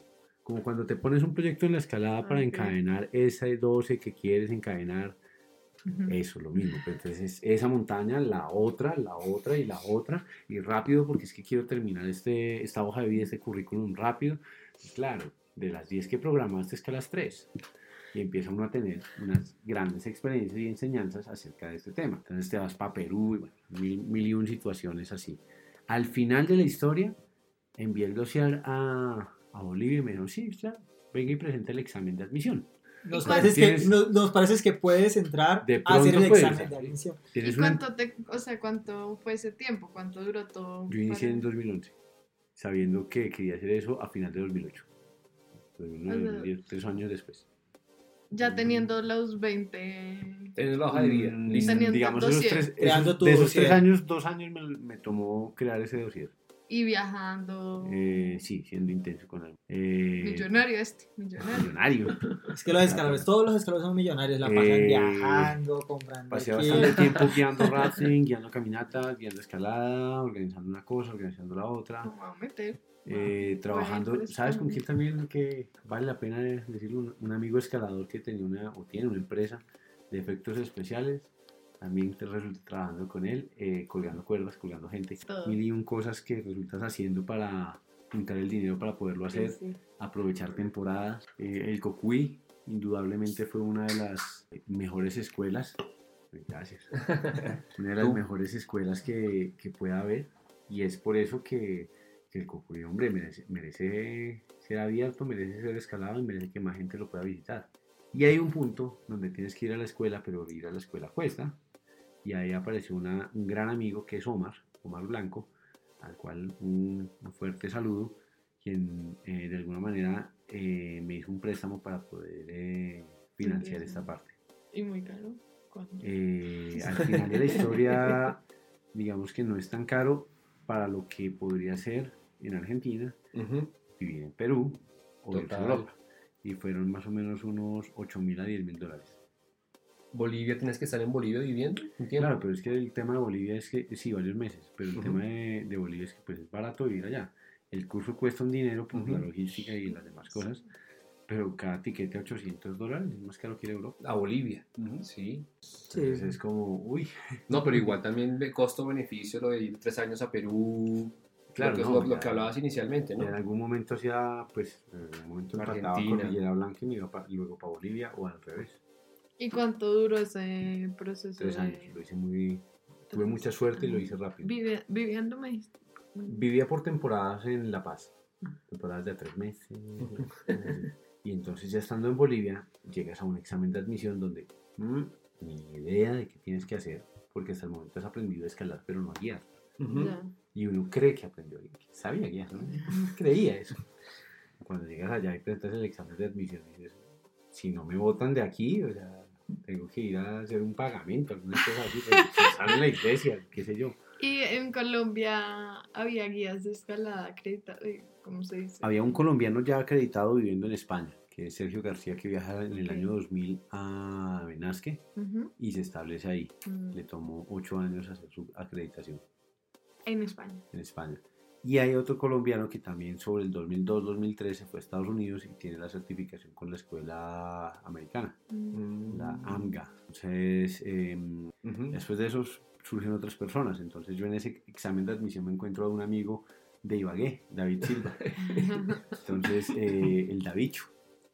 como cuando te pones un proyecto en la escalada para encadenar ese 12 que quieres encadenar Ujú. eso, lo mismo. Pero entonces esa montaña, la otra, la otra y la otra. Y rápido porque es que quiero terminar este, esta hoja de vida, este currículum rápido. Y claro, de las 10 que programaste escalas 3. Y empieza uno a tener unas grandes experiencias y enseñanzas acerca de este tema. Entonces te vas para Perú y bueno, mil, mil y un situaciones así. Al final de la historia, envié el dossier a, a Bolivia y me dijeron, sí, claro, venga y presente el examen de admisión. Nos ¿Y parece, que, tienes- nos, nos parece que puedes entrar De a hacer el puedes, examen de admisión. ¿Y una- cuánto te, o sea, cuánto fue ese tiempo? ¿Cuánto duró todo? Yo inicié para- en 2011, sabiendo que quería hacer eso a final de 2008. 2009, O sea, 2010, tres años después. Ya teniendo los 20... Tienes la hoja de vida. Mm, digamos, esos tres, esos- de esos dossier. tres años, dos años me, me tomó crear ese dossier. Y viajando... Eh, sí, siendo intenso con él. Eh, Millonario este, millonario. millonario. Es que los escaladores, todos los escaladores son millonarios, la pasan Eh, viajando, comprando Pasé aquí. bastante tiempo guiando rafting, guiando caminatas, guiando escalada, organizando una cosa, organizando la otra. No me voy a meter. Eh, trabajando, Bueno, pero ¿sabes con quién también que vale la pena decirlo? Un, un amigo escalador que tenía una, o tiene una empresa de efectos especiales, también te resulta trabajando con él, eh, colgando cuerdas, colgando gente, Todo. mil y un cosas que resultas haciendo para juntar el dinero para poderlo hacer, Sí, sí. aprovechar temporadas. Eh, el Cocuy, indudablemente fue una de las mejores escuelas, gracias, una de las Tú. mejores escuelas que, que pueda haber y es por eso que, que el Cocuy, hombre, merece, merece ser abierto, merece ser escalado y merece que más gente lo pueda visitar. Y hay un punto donde tienes que ir a la escuela, pero ir a la escuela cuesta. Y ahí apareció una- un gran amigo que es Omar, Omar Blanco, al cual un, un fuerte saludo, quien eh, de alguna manera eh, me hizo un préstamo para poder eh, financiar esta parte. Y muy caro. Eh, al final de la historia, digamos que no es tan caro para lo que podría ser en Argentina, Ujú. vivir en Perú o Total. Europa. Y fueron más o menos unos 8 mil a 10 mil dólares. Bolivia, tienes que estar en Bolivia viviendo tiempo. Claro, pero es que el tema de Bolivia es que, sí, varios meses, pero el tema de, de Bolivia es que pues es barato vivir allá. El curso cuesta un dinero por la logística y las demás cosas, pero cada tiquete a 800 dólares es más caro que ir a Europa. A Bolivia. Sí. Sí. Entonces es como, uy, No, pero igual también de costo-beneficio lo de ir tres años a Perú. Claro, lo que, no, lo, lo ya- que hablabas inicialmente, ¿no? en algún momento hacía, pues, en algún momento Argentina. Cordillera Blanca y me iba luego para Bolivia o al revés. ¿Y cuánto duró ese proceso? Tres de- años, lo hice muy, tuve mucha suerte y lo hice rápido. Vivi- viviendo me. Vivía por temporadas en La Paz, temporadas de a tres meses. y entonces ya estando en Bolivia, llegas a un examen de admisión donde mm, ni idea de qué tienes que hacer, porque hasta el momento has aprendido a escalar, pero no a guiar. Y uno cree que aprendió, que sabía guiar, ¿no? creía eso. Cuando llegas allá y presentas el examen de admisión, dices, si no me votan de aquí, o sea, tengo que ir a hacer un pagamento, alguna cosa así, pero sale la iglesia, qué sé yo. Y en Colombia había guías de escalada acreditadas, ¿cómo se dice? Había un colombiano ya acreditado viviendo en España, que es Sergio García, que viaja en el año 2000 a Peñasque Ujú. y se establece ahí. Mm. Le tomó ocho años hacer su acreditación En España. en España. Y hay otro colombiano que también sobre el 2002-2003 se fue a Estados Unidos y tiene la certificación con la escuela americana, Mm. la AMGA. Entonces, Ujú. después de eso surgen otras personas. Entonces yo en ese examen de admisión me encuentro a un amigo de Ibagué, David Silva. Entonces, eh, el Davicho,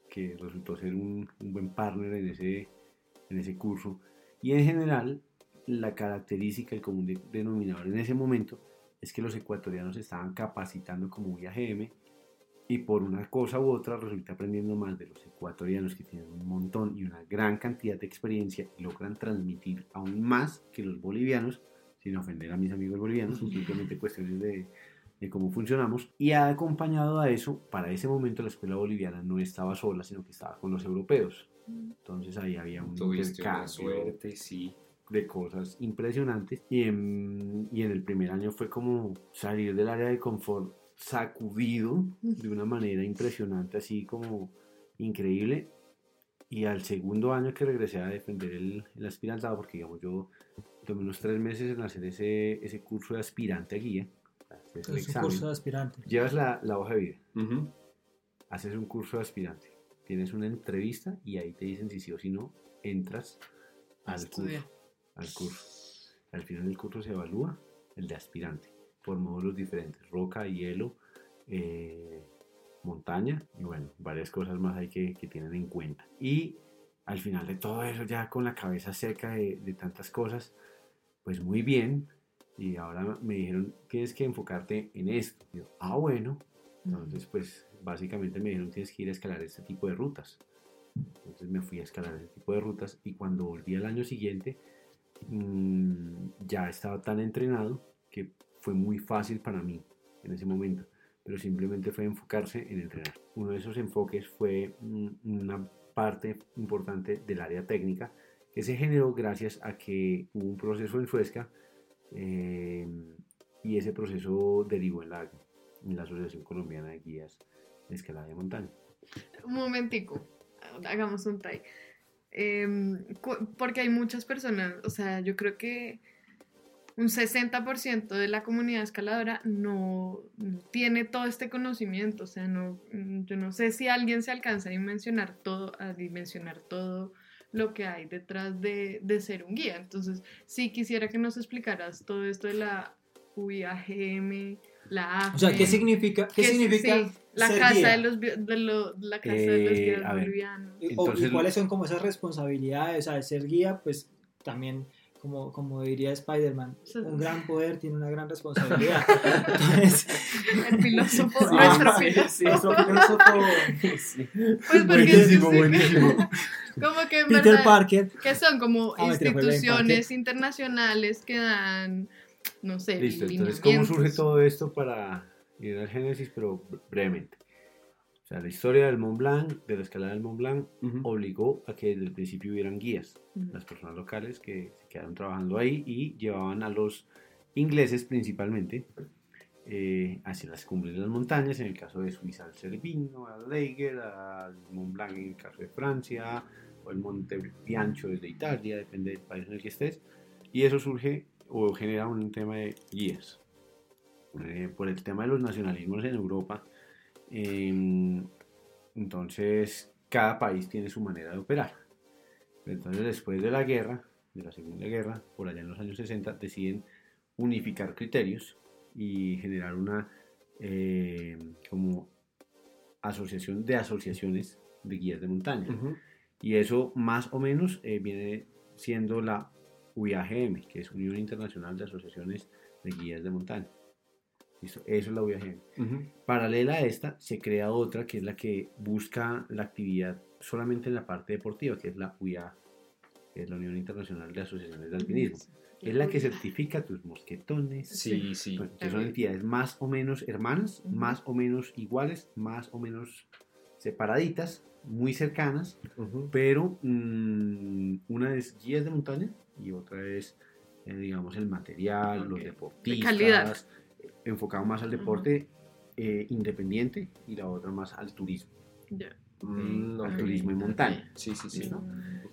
que resultó ser un, un buen partner en ese, en ese curso. Y en general, la característica, el común de- denominador en ese momento es que los ecuatorianos se estaban capacitando como IAGM y por una cosa u otra resulta aprendiendo más de los ecuatorianos que tienen un montón y una gran cantidad de experiencia y logran transmitir aún más que los bolivianos, sin ofender a mis amigos bolivianos, son simplemente cuestiones de, de cómo funcionamos. Y ha acompañado a eso, para ese momento la escuela boliviana no estaba sola, sino que estaba con los europeos. Entonces ahí había un Tuviste una suerte, sí. De cosas impresionantes. Y en, y en el primer año fue como salir del área de confort sacudido de una manera impresionante, así como increíble. Y al segundo año que regresé a defender el, el aspirantado, porque digamos yo tomé unos tres meses en hacer ese, ese curso de aspirante a guía, Es un examen, curso de aspirante. llevas la, la hoja de vida, haces un curso de aspirante, tienes una entrevista y ahí te dicen si sí o si no entras A al curso al curso. Al final del curso se evalúa el de aspirante por módulos diferentes, roca, hielo, eh, montaña y bueno, varias cosas más hay que, que tienen en cuenta. Y al final de todo eso, ya con la cabeza seca de, de tantas cosas, pues muy bien. Y ahora me dijeron, tienes que enfocarte en esto. Y yo, ah, bueno. Entonces, pues básicamente me dijeron, tienes que ir a escalar este tipo de rutas. Entonces me fui a escalar ese tipo de rutas y cuando volví al año siguiente, mm, ya estaba tan entrenado que fue muy fácil para mí en ese momento, pero simplemente fue enfocarse en entrenar. Uno de esos enfoques fue mm, una parte importante del área técnica que se generó gracias a que hubo un proceso en Suezca eh, y ese proceso derivó en la, en la Asociación Colombiana de Guías de Escalada de Montaña. Un momentico, hagamos un try. Em, porque hay muchas personas, o sea, yo creo que un 60% de la comunidad escaladora no, no tiene todo este conocimiento, o sea, no, mm, yo no sé si alguien se alcanza a dimensionar todo, a dimensionar todo lo que hay detrás de, de ser un guía. Entonces, sí quisiera que nos explicaras todo esto de la UIAGM, la AFE. O sea, ¿qué significa, qué significa sí, la ser casa de los, de lo- la casa de los Eh, guías bolivianos. Entonces- ¿Y cuáles son como esas responsabilidades? O sea, ser guía, pues también, como, como diría Spider-Man, Sí. un gran poder tiene una gran responsabilidad. Entonces, El filósofo, Sí, nuestro sí, filósofo. nuestro filósofo Pues porque Buenísimo, sí, buenísimo. como que en Peter verdad, Parker. que son como Ah, instituciones internacionales que dan, no sé, Listo, entonces, ¿cómo surge todo esto para ir al Génesis, pero brevemente? O sea, la historia del Mont Blanc, de la escalada del Mont Blanc, Ujú. obligó a que desde el principio hubieran guías, Ujú. las personas locales que se quedaron trabajando ahí y llevaban a los ingleses principalmente eh, hacia las cumbres de las montañas, en el caso de Suiza al Cervino, al Leiger, al Mont Blanc en el caso de Francia, o el Monte Biancho desde Italia, depende del país en el que estés, y eso surge o genera un tema de guías. Eh, por el tema de los nacionalismos en Europa, em, entonces cada país tiene su manera de operar. Entonces después de la guerra, de la Segunda Guerra, por allá en los años 60, deciden unificar criterios y generar una eh, como asociación de asociaciones de guías de montaña. Ujú. Y eso más o menos eh, viene siendo la UIAGM, que es Unión Internacional de Asociaciones de Guías de Montaña. ¿Listo? Eso es la UIAGM. Ujú. Paralela a esta, se crea otra que es la que busca la actividad solamente en la parte deportiva, que es la UIA, que es la Unión Internacional de Asociaciones de Alpinismo. Es la que certifica tus mosquetones. Sí, sí. Bueno, que son entidades más o menos hermanas, más o menos iguales, más o menos separaditas, muy cercanas, Ujú. pero mm, una es guías de montaña y otra es, eh, digamos, el material, los deportistas, calidad. Enfocado más al deporte eh, independiente y la otra más al turismo. Ya. Mm, al turismo en montaña. Sí, sí, sí. ¿Listo?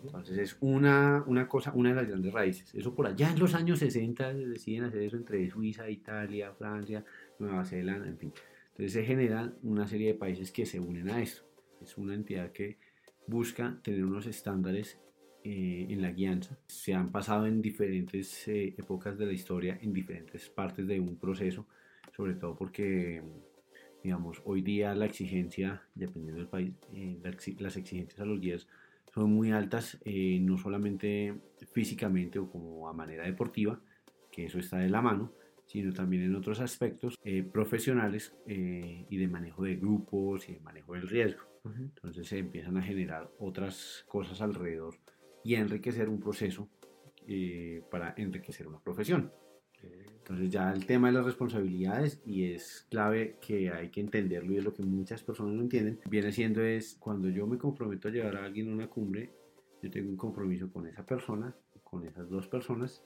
Entonces es una, una cosa, una de las grandes raíces. Eso por allá en los años 60 se deciden hacer eso entre Suiza, Italia, Francia, Nueva Zelanda, en fin. Entonces se generan una serie de países que se unen a esto. Es una entidad que busca tener unos estándares eh, en la guianza. Se han pasado en diferentes eh, épocas de la historia, en diferentes partes de un proceso, sobre todo porque, digamos, hoy día la exigencia, dependiendo del país, eh, las exigencias a los guías son muy altas, eh, no solamente físicamente o como a manera deportiva, que eso está de la mano, sino también en otros aspectos eh, profesionales eh, y de manejo de grupos y de manejo del riesgo. Entonces se empiezan a generar otras cosas alrededor y a enriquecer un proceso eh, para enriquecer una profesión. Entonces ya el tema de las responsabilidades y es clave que hay que entenderlo y es lo que muchas personas no entienden, viene siendo es cuando yo me comprometo a llevar a alguien a una cumbre, yo tengo un compromiso con esa persona, con esas dos personas,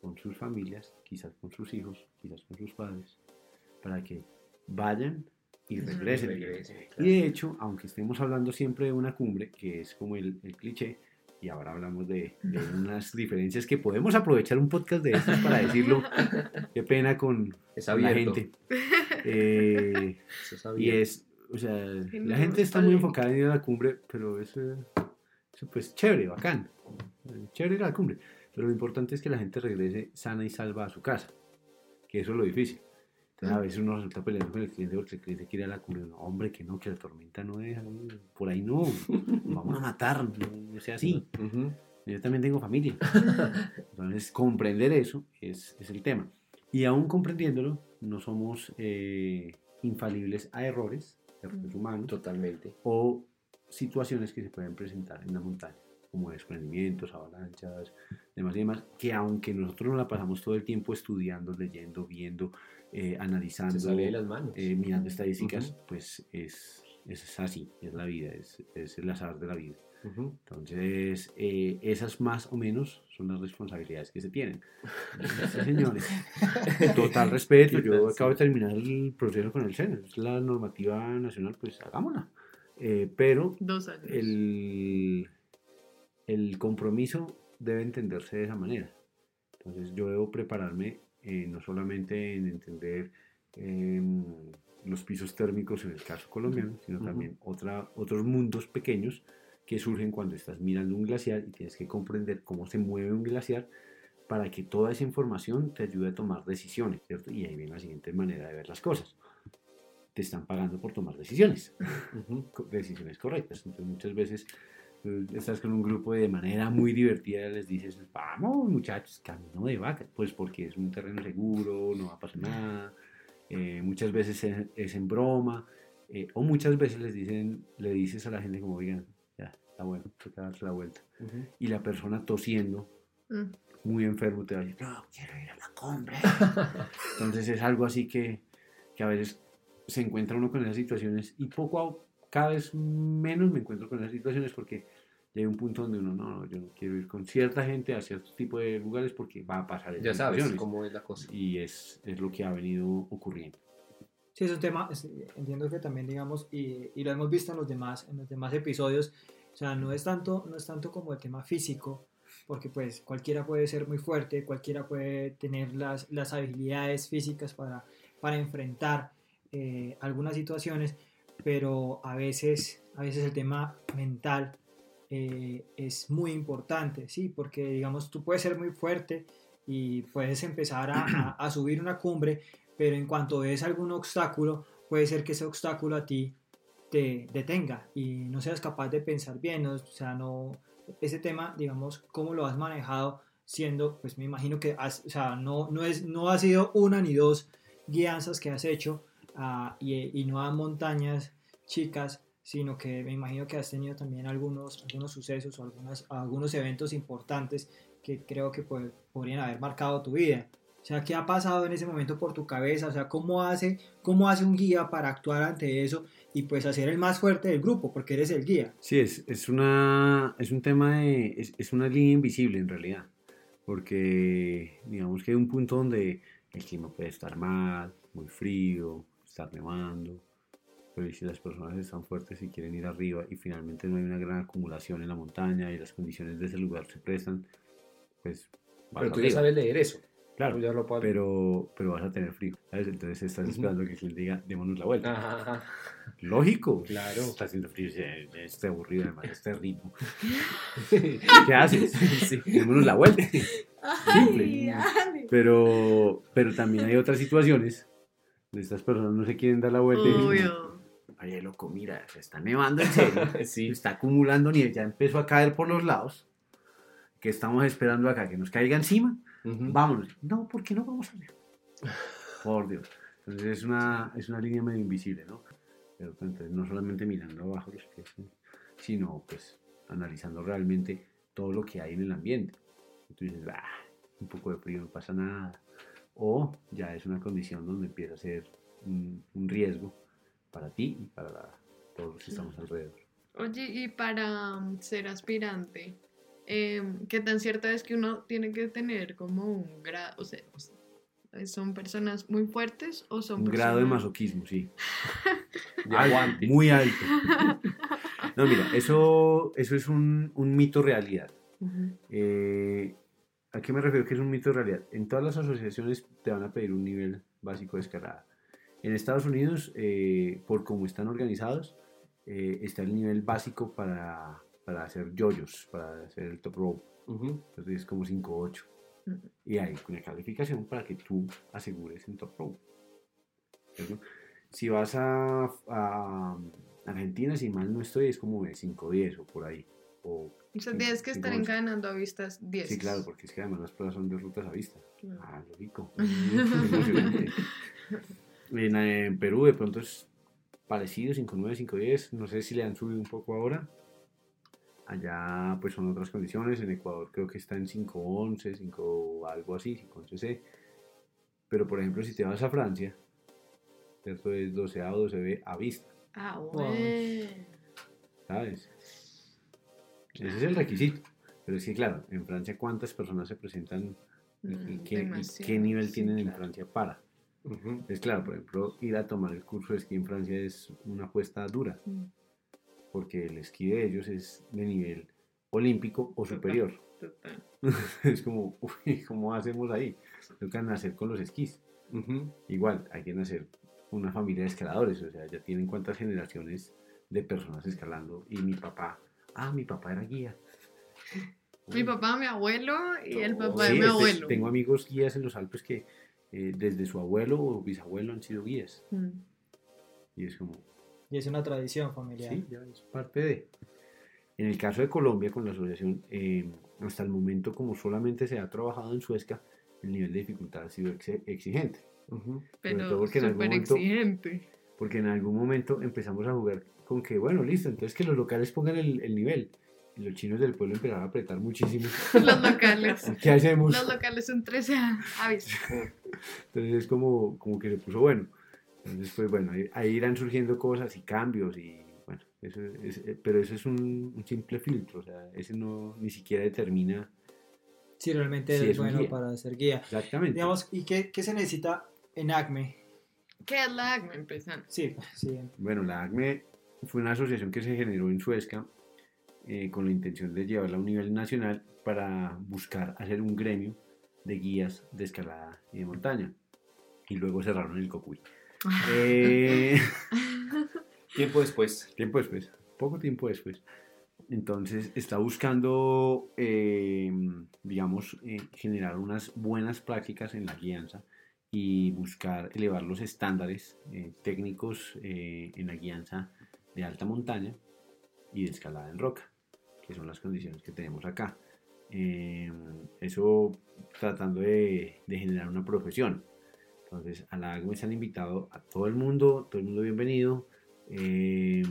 con sus familias, quizás con sus hijos, quizás con sus padres, para que vayan y regresen. Y de hecho, aunque estemos hablando siempre de una cumbre, que es como el, el cliché, y ahora hablamos de, de unas diferencias que podemos aprovechar un podcast de estos para decirlo, qué pena con Es con la gente. Eh, Eso es y es, o sea, la no, gente está muy bien. enfocada en ir a la cumbre, pero eso, eso pues chévere, bacán. Chévere ir a la cumbre. Pero lo importante es que la gente regrese sana y salva a su casa, que eso es lo difícil. Entonces, a veces uno resulta peleando con el cliente porque el cliente quiere a la cumbre. No, hombre, que no, que la tormenta no no, por ahí no, vamos a matar, no, sea así. Ujú. Yo también tengo familia. Entonces, comprender eso es, es el tema. Y aún comprendiéndolo, no somos eh, infalibles a errores, errores humanos, Totalmente. o situaciones que se pueden presentar en la montaña, como desprendimientos, avalanchas, demás y demás, que aunque nosotros nos la pasamos todo el tiempo estudiando, leyendo, viendo, eh, analizando, Se sale de las manos. eh, mirando estadísticas, Ujú. pues es, es así, es la vida, es, es el azar de la vida. Ujú. Entonces, eh, esas más o menos son las responsabilidades que se tienen. Sí, señores. Total respeto. Yo acabo de terminar el proceso con el SEN. Es la normativa nacional, pues hagámosla. Eh, pero Dos años. el, el compromiso debe entenderse de esa manera. Entonces, yo debo prepararme eh, no solamente en entender em, los pisos térmicos en el caso colombiano, sino Ujú. también otra, otros mundos pequeños que surgen cuando estás mirando un glaciar y tienes que comprender cómo se mueve un glaciar para que toda esa información te ayude a tomar decisiones, ¿cierto? Y ahí viene la siguiente manera de ver las cosas. Te están pagando por tomar decisiones Ujú. co- decisiones correctas. Entonces muchas veces eh, estás con un grupo y de manera muy divertida les dices, vamos muchachos, camino de vaca, pues porque es un terreno seguro, no va a pasar nada. Eh, muchas veces es, es en broma, eh, o muchas veces les dicen, le dices a la gente como, oigan, ya, está bueno, toca darse la vuelta. Ujú. Y la persona tosiendo, Mm. muy enfermo, te va a decir, no, quiero ir a la cumbre. Entonces es algo así que, que a veces se encuentra uno con esas situaciones y poco a cada vez menos me encuentro con esas situaciones porque llega un punto donde uno, no, no, yo no quiero ir con cierta gente a cierto tipo de lugares porque va a pasar Ya sabes cómo es la cosa. Y es, es lo que ha venido ocurriendo. Sí, es un tema, es- entiendo que también, digamos, y, y lo hemos visto en los demás, en los demás episodios, o sea, no es tanto, no es tanto como el tema físico, porque pues cualquiera puede ser muy fuerte, cualquiera puede tener las, las habilidades físicas para, para enfrentar eh, algunas situaciones, pero a veces, a veces el tema mental eh, es muy importante, ¿sí? Porque, digamos, tú puedes ser muy fuerte y puedes empezar a, a- subir una cumbre, pero en cuanto ves algún obstáculo, puede ser que ese obstáculo a ti te detenga y no seas capaz de pensar bien, ¿no? o sea, no, ese tema, digamos, cómo lo has manejado siendo, pues me imagino que has, o sea, no, no, es, no ha sido una ni dos guianzas que has hecho ah, y, y no a montañas chicas, sino que me imagino que has tenido también algunos, algunos sucesos o algunas, algunos eventos importantes que creo que podrían haber marcado tu vida. O sea, ¿qué ha pasado en ese momento por tu cabeza? O sea, ¿cómo hace, cómo hace un guía para actuar ante eso y pues hacer el más fuerte del grupo? Porque eres el guía. Sí, es, es, una, es un tema de, es, es una línea invisible en realidad, porque digamos que hay un punto donde el clima puede estar mal, muy frío, estar nevando, Pero ¿y si las personas están fuertes y quieren ir arriba y finalmente no hay una gran acumulación en la montaña y las condiciones de ese lugar se prestan, pues vas Pero tú ya sabes leer eso. Claro, ya lo pero, pero vas a tener frío, ¿sabes? Entonces estás esperando que quien diga, démonos la vuelta. Ajá, ajá. Lógico. Claro. Está haciendo frío, está aburrido, además este ritmo. ¿Qué haces? Sí. Démonos la vuelta. Simple. Ay, dale. Pero, pero también hay otras situaciones donde estas personas no se quieren dar la vuelta y dicen, Obvio. Oye, loco, mira, se está nevando en serio. Se está acumulando nieve, ya empezó a caer por los lados. ¿Qué estamos esperando acá? ¿Que nos caiga encima? Vámonos. No, ¿por qué no vamos a ver? Por Dios. Entonces es una, es una línea medio invisible, ¿no? Pero pues, entonces no solamente mirando abajo los pies, ¿no? sino pues analizando realmente todo lo que hay en el ambiente. Y tú dices, ah, un poco de frío, no pasa nada. O ya es una condición donde empieza a ser un, un riesgo para ti y para la- todos los que estamos alrededor. Oye, y para um, ser aspirante, em, ¿qué tan cierto es que uno tiene que tener como un grado? O sea, o sea, ¿son personas muy fuertes o son Un grado de masoquismo, sí. De aguante. muy alto. No, mira, eso, eso es un, un mito realidad. Eh, ¿A qué me refiero que es un mito realidad? En todas las asociaciones te van a pedir un nivel básico de escalada. En Estados Unidos, eh, por cómo están organizados, eh, está el nivel básico para, para hacer yoyos, para hacer el top rope. Entonces es como 5-8. Ujú. Y hay una calificación para que tú asegures en top rope. ¿cierto? Si vas a, a Argentina, si mal no estoy, es como de 5-10 o por ahí. O, O sea, cinco- tienes que estar encadenando a vistas 10. Sí, claro, porque es que además las pruebas son de rutas a vista. Claro. Ah, lógico. En, en Perú de pronto es parecido, 5.9, 5.10. No sé si le han subido un poco ahora. Allá pues son otras condiciones. En Ecuador creo que está en 5.11, 5 algo así, 5.11c. Pero por ejemplo si te vas a Francia, ¿cierto? Es 12A o 12B a vista, Ah, bueno. ¿sabes? Ese es el requisito. Pero es que claro, en Francia cuántas personas se presentan y- Mm, qué, y qué nivel sí, tienen en claro. Francia para. Ujú. Es claro, por ejemplo, ir a tomar el curso de esquí en Francia es una apuesta dura, Mm, porque el esquí de ellos es de nivel olímpico o superior. es como, uy, ¿cómo hacemos ahí? Toca nacer con los esquís. Ujú. Igual, hay que nacer una familia de escaladores, o sea, ya tienen cuántas generaciones de personas escalando. Y mi papá, ah, mi papá era guía. Mi papá, mi abuelo y el papá de Sí, mi este- abuelo. tengo amigos guías en los Alpes que eh, desde su abuelo o bisabuelo han sido guías. Mm. Y es como, Y es una tradición familiar. Sí, ya es parte de. En el caso de Colombia, con la asociación, eh, hasta el momento, como solamente se ha trabajado en Suezca, el nivel de dificultad ha sido ex- exigente. Sobre todo Pero porque en algún súper momento- exigente. Porque en algún momento empezamos a jugar con que, bueno, listo, entonces que los locales pongan el, el nivel. Y los chinos del pueblo empezaron a apretar muchísimo. Los locales. ¿Qué hacemos? Los locales son 13 avis. Entonces es como, como que se puso bueno. Entonces, pues bueno, ahí, ahí irán surgiendo cosas y cambios y bueno, eso es, pero eso es un, un simple filtro, o sea, ese no ni siquiera determina Si realmente Sí, eres es un bueno guía. para ser guía. exactamente. Digamos, ¿y qué, qué se necesita en ACME? ¿Qué es la ACME empezando? Sí, sí. Bueno, la ACME fue una asociación que se generó en Suezca eh, con la intención de llevarla a un nivel nacional para buscar hacer un gremio de guías de escalada y de montaña. Y luego cerraron el Cocuy. Eh, Tiempo después. Tiempo después, poco tiempo después. Entonces está buscando, eh, digamos, eh, generar unas buenas prácticas en la guianza y buscar elevar los estándares eh, técnicos eh, en la guianza de alta montaña y de escalada en roca, que son las condiciones que tenemos acá. Eh, eso tratando de, de generar una profesión. Entonces a la AGME se han invitado a todo el mundo, todo el mundo bienvenido. Eh,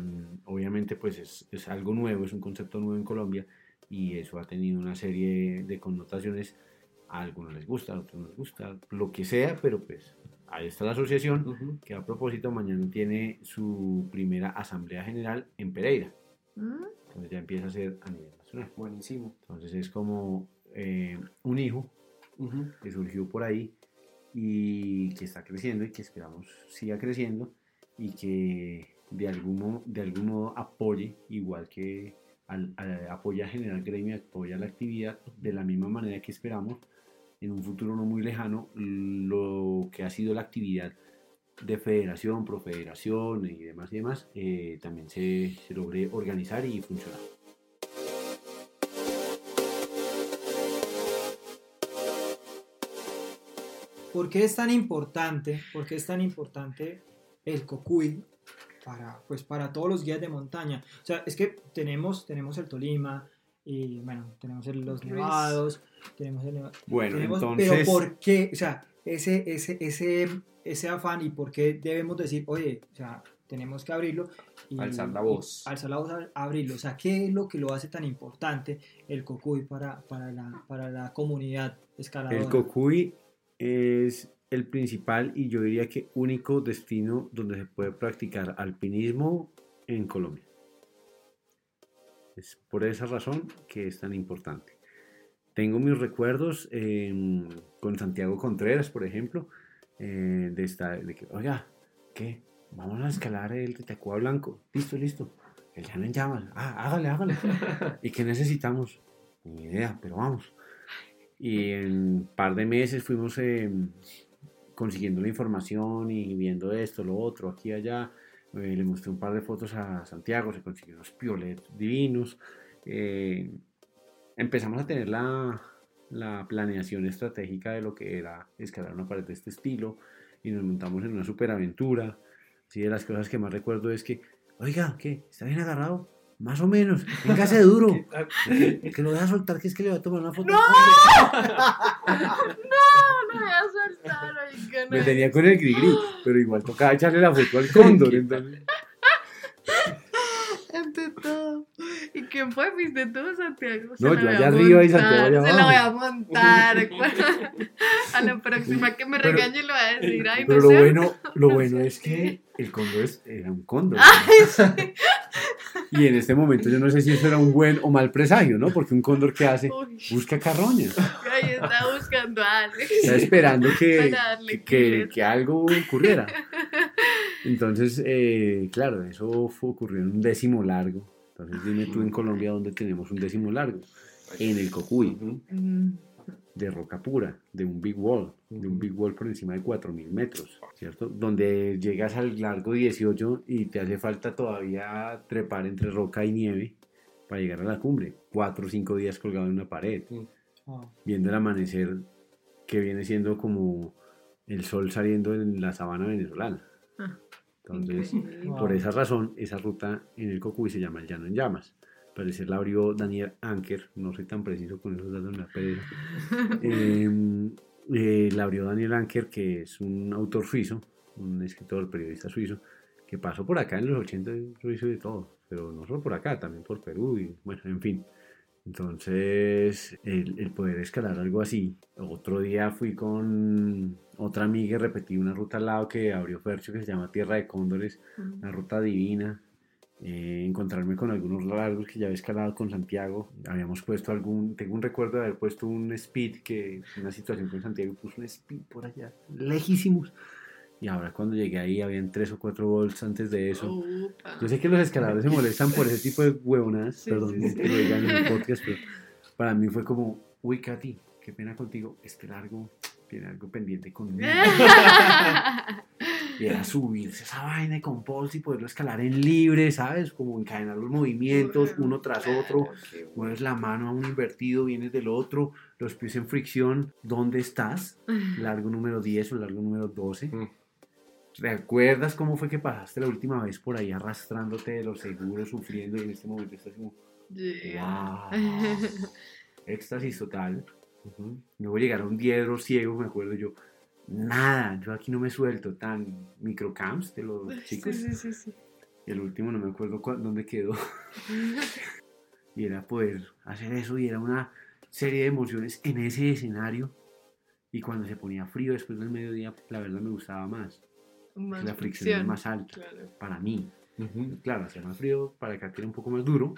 obviamente pues es, es algo nuevo, es un concepto nuevo en Colombia y eso ha tenido una serie de connotaciones. A algunos les gusta, a otros no les gusta, lo que sea, pero pues ahí está la asociación que a propósito mañana tiene su primera asamblea general en Pereira. ¿Mm? Entonces ya empieza a ser a nivel nacional. Buenísimo. Entonces es como eh, un hijo que surgió por ahí y que está creciendo y que esperamos siga creciendo y que de algún, mo- de algún modo apoye, igual que al- a- apoya a General Gremio, apoya la actividad, de la misma manera que esperamos en un futuro no muy lejano, lo que ha sido la actividad de federación, profederación y demás y demás, eh, también se, se logre organizar y funcionar. ¿Por qué es tan importante? ¿Por qué es tan importante el cocuy para, pues, para todos los guías de montaña? O sea, es que tenemos, tenemos el Tolima y bueno, tenemos el- los nevados, tenemos el Bueno, tenemos- entonces... pero ¿por qué? O sea, ese, ese, ese, ese afán y por qué debemos decir, oye, o sea, tenemos que abrirlo y Alzar la voz. y alzar la voz a abrirlo. O sea, ¿qué es lo que lo hace tan importante el cocuy para, para, la, para la comunidad escaladora? El Cocuy es el principal y yo diría que único destino donde se puede practicar alpinismo en Colombia. Es por esa razón que es tan importante. Tengo mis recuerdos eh, con Santiago Contreras, por ejemplo, eh, de, esta, de que, oiga, ¿qué? Vamos a escalar el Tetacuá Blanco. Listo, listo. El llano en llamas. Ah, hágale, hágale. ¿Y qué necesitamos? Ni idea, pero vamos. Y en un par de meses fuimos eh, consiguiendo la información y viendo esto, lo otro, aquí allá. Eh, le mostré un par de fotos a Santiago, se consiguió unos piolet divinos. Eh, empezamos a tener la, la planeación estratégica de lo que era escalar una pared de este estilo y nos montamos en una superaventura. Sí, de las cosas que más recuerdo es que, oiga, ¿qué? ¿Está bien agarrado? Más o menos, véngase duro. Que, que lo deja soltar, que es que le va a tomar una foto. No, no voy a soltar, oiga, no. Me tenía con el gris pero igual tocaba echarle la foto al cóndor. entonces- Ante todo. ¿Y quién fue? ¿Fuiste tú, Santiago? No, yo allá arriba y Santiago allá Se la voy a abajo. montar. a la próxima que me regañe le voy a decir, ay, Pero no lo sé. bueno, lo no bueno es que el cóndor es- era un cóndor. Ay, sí. Y en este momento yo no sé si eso era un buen o mal presagio, ¿no? Porque un cóndor que hace busca carroñas. ahí está buscando a Alex. Está esperando que, que, que- clic. que algo ocurriera. Entonces, eh, claro, eso fue, ocurrió en un décimo largo. Entonces dime tú en Colombia dónde tenemos un décimo largo. En el Cocuy. De roca pura, de un big wall, de un big wall por encima de 4.000 metros, ¿cierto? Donde llegas al largo 18 y te hace falta todavía trepar entre roca y nieve para llegar a la cumbre. Cuatro o cinco días colgado en una pared, Ah, viendo el amanecer que viene siendo como el sol saliendo en la sabana venezolana. Ah, Entonces, increíble. por esa razón, esa ruta en el Cocuy se llama el Llano en Llamas. Parecer la abrió Daniel Anker, no soy tan preciso con esos datos, me pereza. Eh, eh, la abrió Daniel Anker, que es un autor suizo, un escritor, periodista suizo, que pasó por acá en los 80, lo hizo de todo, pero no solo por acá, también por Perú y bueno, en fin. Entonces, el, el poder escalar algo así. Otro día fui con otra amiga y repetí una ruta al lado que abrió Fercho que se llama Tierra de Cóndores, Mm. una ruta divina. Eh, encontrarme con algunos largos que ya había escalado con Santiago. Habíamos puesto algún, tengo un recuerdo de haber puesto un speed, que una situación con Santiago puso un speed por allá, lejísimos. Y ahora cuando llegué ahí habían tres o cuatro volts antes de eso. Yo sé que los escaladores se molestan por ese tipo de huevonas, Sí, perdón sí, sí. que lo digan en el podcast, pero para mí fue como, uy, Katy, qué pena contigo, este largo tiene algo pendiente conmigo. y era subirse esa vaina con pols y poderlo escalar en libre, ¿sabes? Como encadenar los movimientos uno tras otro. Mueves la mano a un invertido, vienes del otro, los pies en fricción. ¿Dónde estás? Largo número 10 o largo número 12. Mm. ¿Recuerdas cómo fue que pasaste la última vez por ahí arrastrándote de los seguros, sufriendo y en este momento estás como, Yeah. wow, éxtasis total. Ujú. Luego llegar a un diedro ciego, me acuerdo yo, nada, yo aquí no me suelto, tan microcamps de los chicos. Sí, sí, sí, sí. Y el último no me acuerdo cuál- dónde quedó. y era poder hacer eso y era una serie de emociones en ese escenario. Y cuando se ponía frío después del mediodía, la verdad me gustaba más. Más la fricción era fricción. más alta Claro. para mí. Claro, hacía más frío, para acá que era un poco más duro.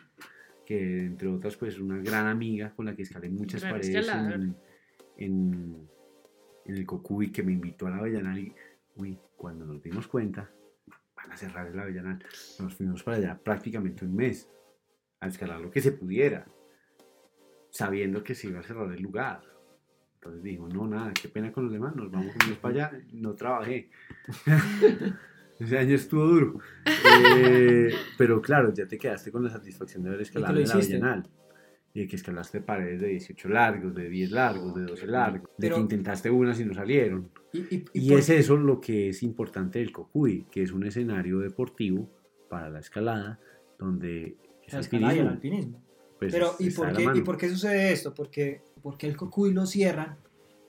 Que entre otras, pues una gran amiga con la que escalé muchas Gran paredes escalador. en, en, en el Cocuy que me invitó a la Avellanal. Y, uy, cuando nos dimos cuenta, van a cerrar el Avellanal. Nos fuimos para allá prácticamente un mes a escalar lo que se pudiera, sabiendo que se iba a cerrar el lugar. Entonces digo, no, nada, qué pena con los demás, nos vamos un mes para allá, no trabajé. Ese año estuvo duro. Eh, pero claro, ya te quedaste con la satisfacción de haber escalado el. Avellanal. Y de que escalaste paredes de 18 largos, de 10 largos, de 12 largos. De Pero- que intentaste unas y no salieron. Y, y- y Y es eso lo que es importante del Cocuy, que es un escenario deportivo para la escalada, donde es la escalada y el alpinismo. alpinismo. Pues, Pero, ¿y por, de qué, ¿y por qué sucede esto? Porque, porque el Cocuy lo cierran,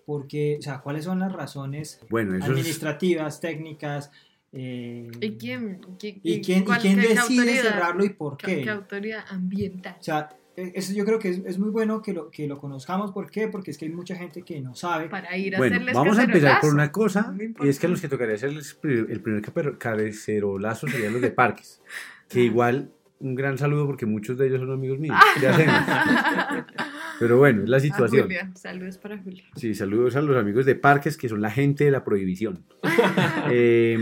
porque, o sea, ¿cuáles son las razones Bueno, eso es, administrativas, técnicas? eh, ¿Y quién, qui- ¿Y qui- quién, y quién qué- qué decide cerrarlo y por qué- qué? qué autoridad ambiental? O sea, eso yo creo que es, es muy bueno que lo, que lo conozcamos. ¿Por qué? Porque es que hay mucha gente que no sabe. Para ir a bueno, hacerles vamos a empezar por una cosa, y es que a los que tocaría hacer el pri- el primer caper- cacerolazo serían los de parques, que igual un gran saludo porque muchos de ellos son amigos míos, ¿qué hacemos? Pero bueno, es la situación. Julia, saludos para Julia. Sí, saludos a los amigos de parques que son la gente de la prohibición. Eh,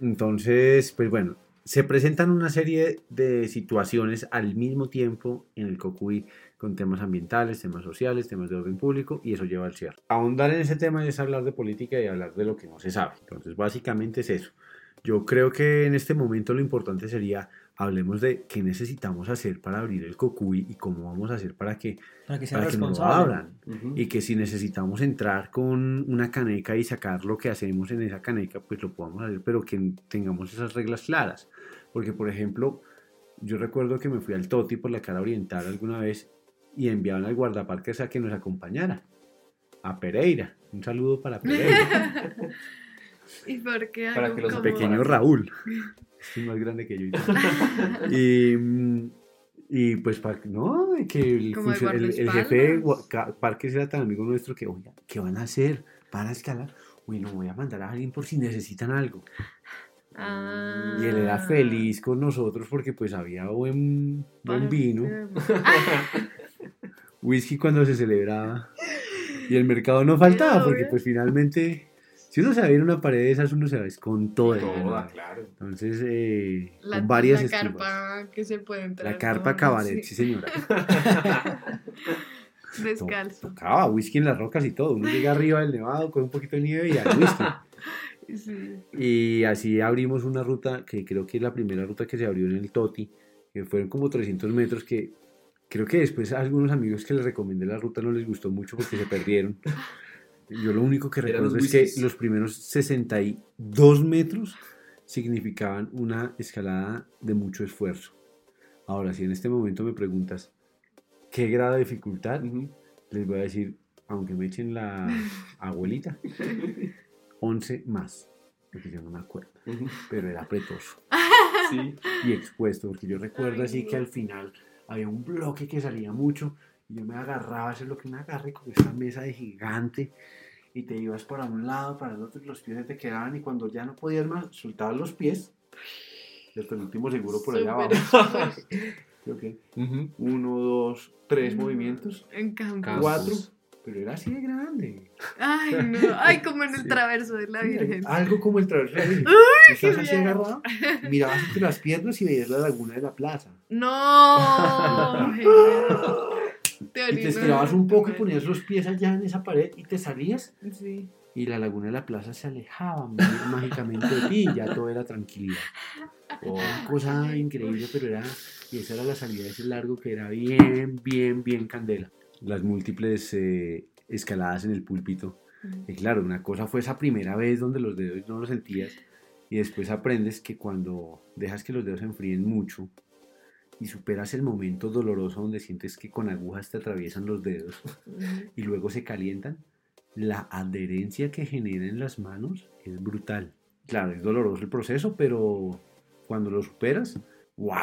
entonces, pues bueno, se presentan una serie de situaciones al mismo tiempo en el Cocuy con temas ambientales, temas sociales, temas de orden público y eso lleva al cierre. Ahondar en ese tema es hablar de política y hablar de lo que no se sabe. Entonces, básicamente es eso. Yo creo que en este momento lo importante sería hablemos de qué necesitamos hacer para abrir el Cocuy y cómo vamos a hacer para que, Para que sea para que no lo abran Ujú. y que si necesitamos entrar con una caneca y sacar lo que hacemos en esa caneca, pues lo podamos hacer, pero que tengamos esas reglas claras. Porque, por ejemplo, yo recuerdo que me fui al Toti por la cara oriental alguna vez y enviaban al guardaparques a que nos acompañara, a Pereira. Un saludo para Pereira, ¿Y por qué Para que los como- pequeño Raúl. Es más grande que yo. y mm, y pues, no, que el, el- el jefe de parques era tan amigo nuestro que, oiga, ¿qué van a hacer? ¿Van a escalar? Uy, no voy a mandar a alguien por si necesitan algo. Ah. Y él era feliz con nosotros porque pues había buen, buen vino, whisky cuando se celebraba. Y el mercado no faltaba porque pues finalmente, si uno se va a ir a una pared de esas, uno se va con todo. Toda, claro. Entonces, eh, La, con varias la esquivas. carpa que se puede entrar. La carpa cabaret, sí, sí, señora. Descalzo. Tocaba whisky en las rocas y todo. Uno llega arriba del nevado con un poquito de nieve y al whisky. Sí. Y así abrimos una ruta que creo que es la primera ruta que se abrió en el Toti, que fueron como 300 metros que creo que después a algunos amigos que les recomendé la ruta no les gustó mucho porque se perdieron. Yo lo único que recuerdo es que los primeros 62 metros significaban una escalada de mucho esfuerzo. Ahora, si en este momento me preguntas qué grado de dificultad, Ujú. les voy a decir, aunque me echen la abuelita, 11 más, porque yo no me acuerdo, pero era apretoso Sí. y expuesto, porque yo recuerdo Ay, así que al final había un bloque que salía mucho y yo me agarraba, eso es lo que me agarré con esta mesa de gigante y te ibas para un lado, para el otro y los pies se te quedaban y cuando ya no podías más, soltabas los pies y hasta el último seguro por allá abajo. Creo que uno, dos, tres No. movimientos, En. Campos. cuatro, pero era así de grande. Ay, no. Ay, como en el Sí. traverso de la Sí, Virgen. Algo como el traverso de la Virgen. Estás así agarrado, mirabas entre las piernas y veías la laguna de la plaza. No. Y te esperabas un poco y ponías los pies allá en esa pared y te salías Sí. y la laguna de la plaza se alejaba má- mágicamente de ti y ya todo era tranquilidad. Una cosa increíble, pero era, y esa era la salida de ese largo que era bien, bien, bien candela. Las múltiples eh, escaladas en el púlpito. Y claro, una cosa fue esa primera vez donde los dedos no los sentías y después aprendes que cuando dejas que los dedos se enfríen mucho y superas el momento doloroso donde sientes que con agujas te atraviesan los dedos y luego se calientan, la adherencia que genera en las manos es brutal. Claro, es doloroso el proceso, pero cuando lo superas, ¡wow!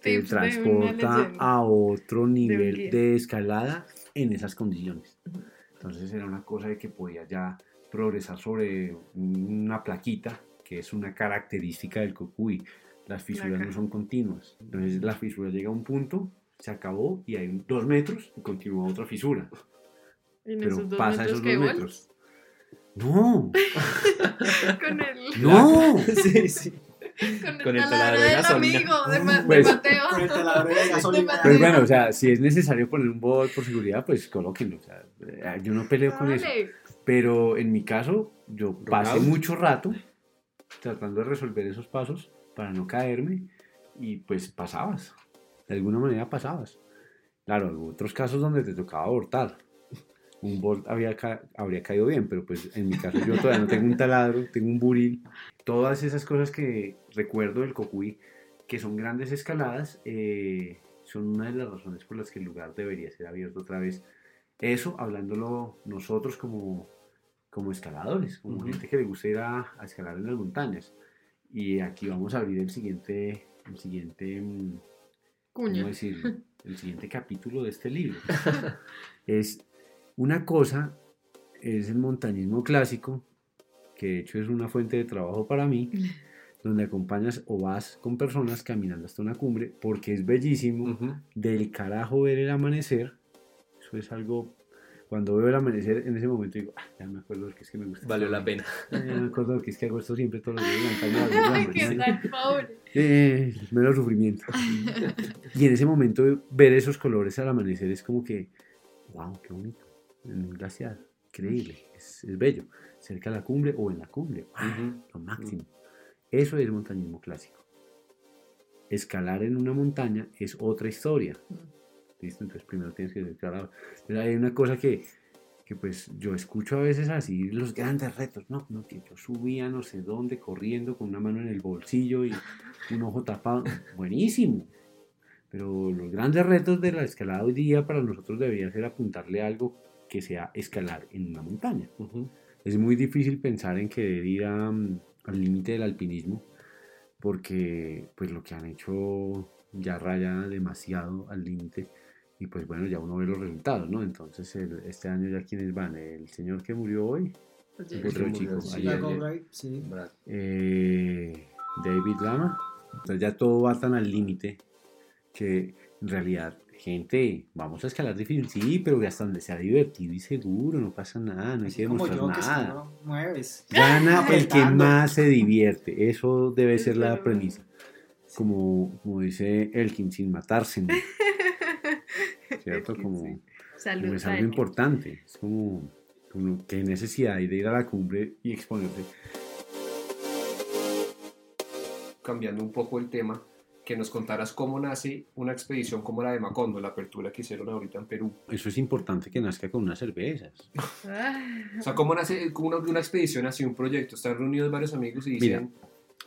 Te Tips transporta a otro nivel de escalada en esas condiciones. Entonces era una cosa de que podía ya progresar sobre una plaquita, que es una característica del cocuy. Las fisuras no son continuas. Entonces la fisura llega a un punto, se acabó y hay dos metros y continúa otra fisura. En Pero esos pasa esos dos metros. No, Con el. no. Sí, sí. Con el, Con el taladro de gasolina. amigo de, Ma- de Pues, Mateo. Con el taladro de gasolina. Pues bueno, o sea, si es necesario poner un bot por seguridad, pues colóquenlo. O sea, eh, yo no peleo con eso. Pero en mi caso, yo pasé mucho rato tratando de resolver esos pasos para no caerme y pues pasabas. De alguna manera pasabas. Claro, hubo otros casos donde te tocaba abortar. Un bolt había ca- habría caído bien, pero pues en mi caso yo todavía no tengo un taladro, tengo un buril. Todas esas cosas que recuerdo del Cocuy, que son grandes escaladas, eh, son una de las razones por las que el lugar debería ser abierto otra vez. Eso hablándolo nosotros como, como escaladores, como Ujú. gente que le gusta ir a, a escalar en las montañas. Y aquí vamos a abrir el siguiente, el siguiente, mm, ¿cómo decirlo? El siguiente capítulo de este libro. es una cosa, es el montañismo clásico, que de hecho es una fuente de trabajo para mí, donde acompañas o vas con personas caminando hasta una cumbre, porque es bellísimo del carajo ver el amanecer. Eso es algo. Cuando veo el amanecer, en ese momento digo, ah, ya me acuerdo que es que me gusta. Valió la pena. Ya me acuerdo que es que hago esto siempre todos los días. Ay, qué tal, pobre. Eh, mero sufrimiento. y en ese momento ver esos colores al amanecer es como que, wow, qué bonito. En un glaciar, increíble, es, es bello. Cerca de la cumbre o en la cumbre, wow, Ujú. lo máximo. Eso es montañismo clásico. Escalar en una montaña es otra historia. ¿Listo? Entonces primero tienes que escalar. Pero hay una cosa que, que pues yo escucho a veces así, los grandes retos, no, no, que yo subía no sé dónde corriendo con una mano en el bolsillo y un ojo tapado. Buenísimo. Pero los grandes retos de la escalada hoy día para nosotros debería ser apuntarle algo que sea escalar en una montaña. Ujú. Es muy difícil pensar en querer ir a, mm, al límite del alpinismo porque pues lo que han hecho ya raya demasiado al límite y pues bueno, ya uno ve los resultados, ¿no? Entonces el- este año ya quienes van, el señor que murió hoy, Oye, otro murió, chico, sí. ayer, ayer, sí. Eh, David Lama, entonces ya todo va tan al límite que en realidad, gente, vamos a escalar difícil, sí, pero hasta donde sea divertido y seguro, no pasa nada, no hay Así que como demostrar yo que nada. no mueves. Gana el que más se divierte. Eso debe ser la premisa. Como, como dice Elkin, sin matarse. ¿no? ¿Cierto? Como, como es algo importante. Es como, como qué necesidad hay de ir a la cumbre y exponerse. Cambiando un poco el tema, que nos contaras cómo nace una expedición como la de Macondo, la apertura que hicieron ahorita en Perú. Eso es importante que nazca con unas cervezas. Ah, O sea, cómo nace como una, una expedición así, un proyecto. Están reunidos varios amigos y dicen,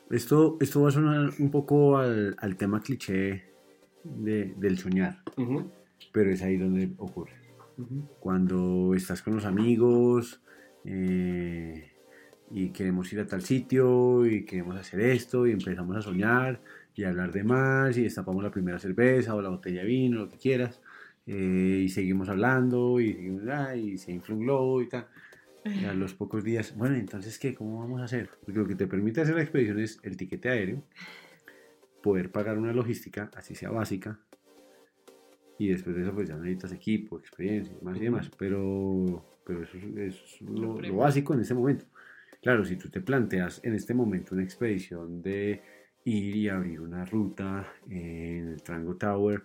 Esto, esto va a sonar un poco al, al tema cliché de- del soñar, "Ujú, pero es ahí donde ocurre. ujú, cuando estás con los amigos eh, y queremos ir a tal sitio y queremos hacer esto y empezamos a soñar y hablar de más y destapamos la primera cerveza o la botella de vino, lo que quieras, eh, y seguimos hablando y, seguimos, ah, y se infla un globo y tal. Y a los pocos días, bueno, entonces, ¿qué? ¿Cómo vamos a hacer? Porque lo que te permite hacer la expedición es el tiquete aéreo, poder pagar una logística, así sea básica, y después de eso pues ya necesitas equipo, experiencia y demás y demás, pero, pero eso es, es lo, lo básico en este momento. Claro, si tú te planteas en este momento una expedición de ir y abrir una ruta en el Trango Tower,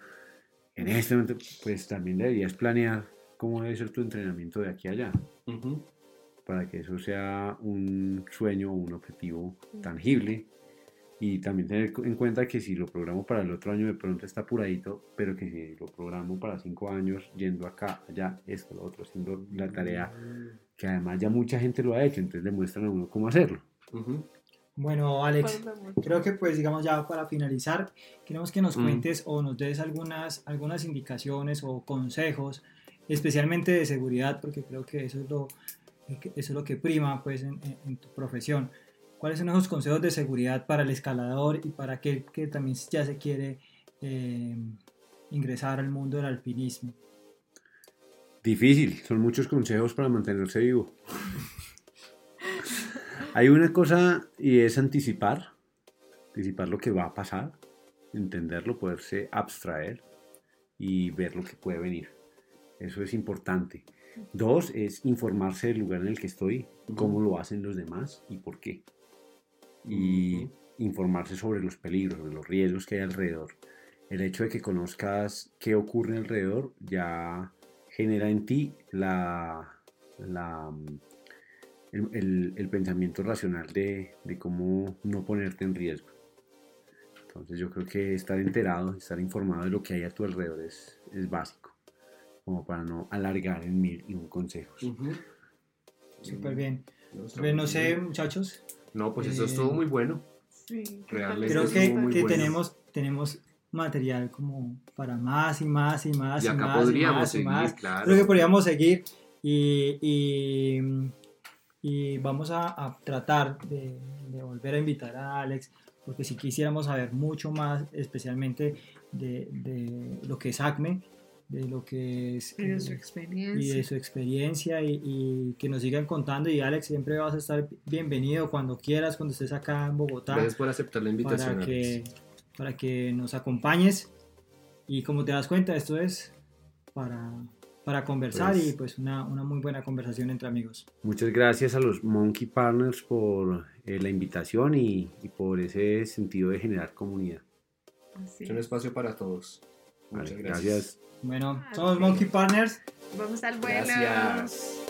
en este momento pues también deberías planear cómo debe ser tu entrenamiento de aquí a allá. Ujú". para que eso sea un sueño o un objetivo tangible. Y también tener en cuenta que si lo programo para el otro año de pronto está apuradito, pero que si lo programo para cinco años yendo acá, allá, esto, lo otro, haciendo la tarea que además ya mucha gente lo ha hecho, entonces le muestran a uno cómo hacerlo. Bueno, Alex, creo que pues digamos ya para finalizar, queremos que nos Mm. cuentes o nos des algunas, algunas indicaciones o consejos, especialmente de seguridad, porque creo que eso es lo, que eso es lo que prima pues en, en- en tu profesión. ¿Cuáles son esos consejos de seguridad para el escalador y para aquel que también ya se quiere eh, ingresar al mundo del alpinismo? Difícil, son muchos consejos para mantenerse vivo. Hay una cosa y es anticipar, anticipar lo que va a pasar, entenderlo, poderse abstraer y ver lo que puede venir. Eso es importante. Dos es informarse del lugar en el que estoy, cómo lo hacen los demás y por qué. Y, informarse sobre los peligros, sobre los riesgos que hay alrededor. El hecho de que conozcas qué ocurre alrededor ya genera en ti la, la, el, el- el pensamiento racional de, de cómo no ponerte en riesgo. Entonces yo creo que estar enterado, estar informado de lo que hay a tu alrededor es, es básico, como para no alargar en mil y un consejos. Ujú. Súper bien. Pues, no sé, muchachos, No, pues eso Eh, estuvo muy bueno. Sí, Realmente creo estuvo que, muy que bueno. tenemos, tenemos material como para más y más y más Y y, acá más y podríamos más y seguir, más. claro. Creo que podríamos seguir y, y, y vamos a, a tratar de, de volver a invitar a Alex, porque si quisiéramos saber mucho más, especialmente de, de lo que es ACME, de lo que es... Y de su eh, y experiencia. de su experiencia y, y que nos sigan contando y Alex siempre vas a estar bienvenido cuando quieras cuando estés acá en Bogotá Gracias por aceptar la invitación. para Alex. que para que nos acompañes y como te das cuenta esto es para para conversar Pues- y pues una, una muy buena conversación entre amigos Muchas gracias a los Monkey Partners por eh, la invitación y, y por ese sentido de generar comunidad. Así Es un es. espacio para todos. Muchas Vale, gracias. gracias. bueno somos. Monkey Partners Vamos al vuelo. Gracias.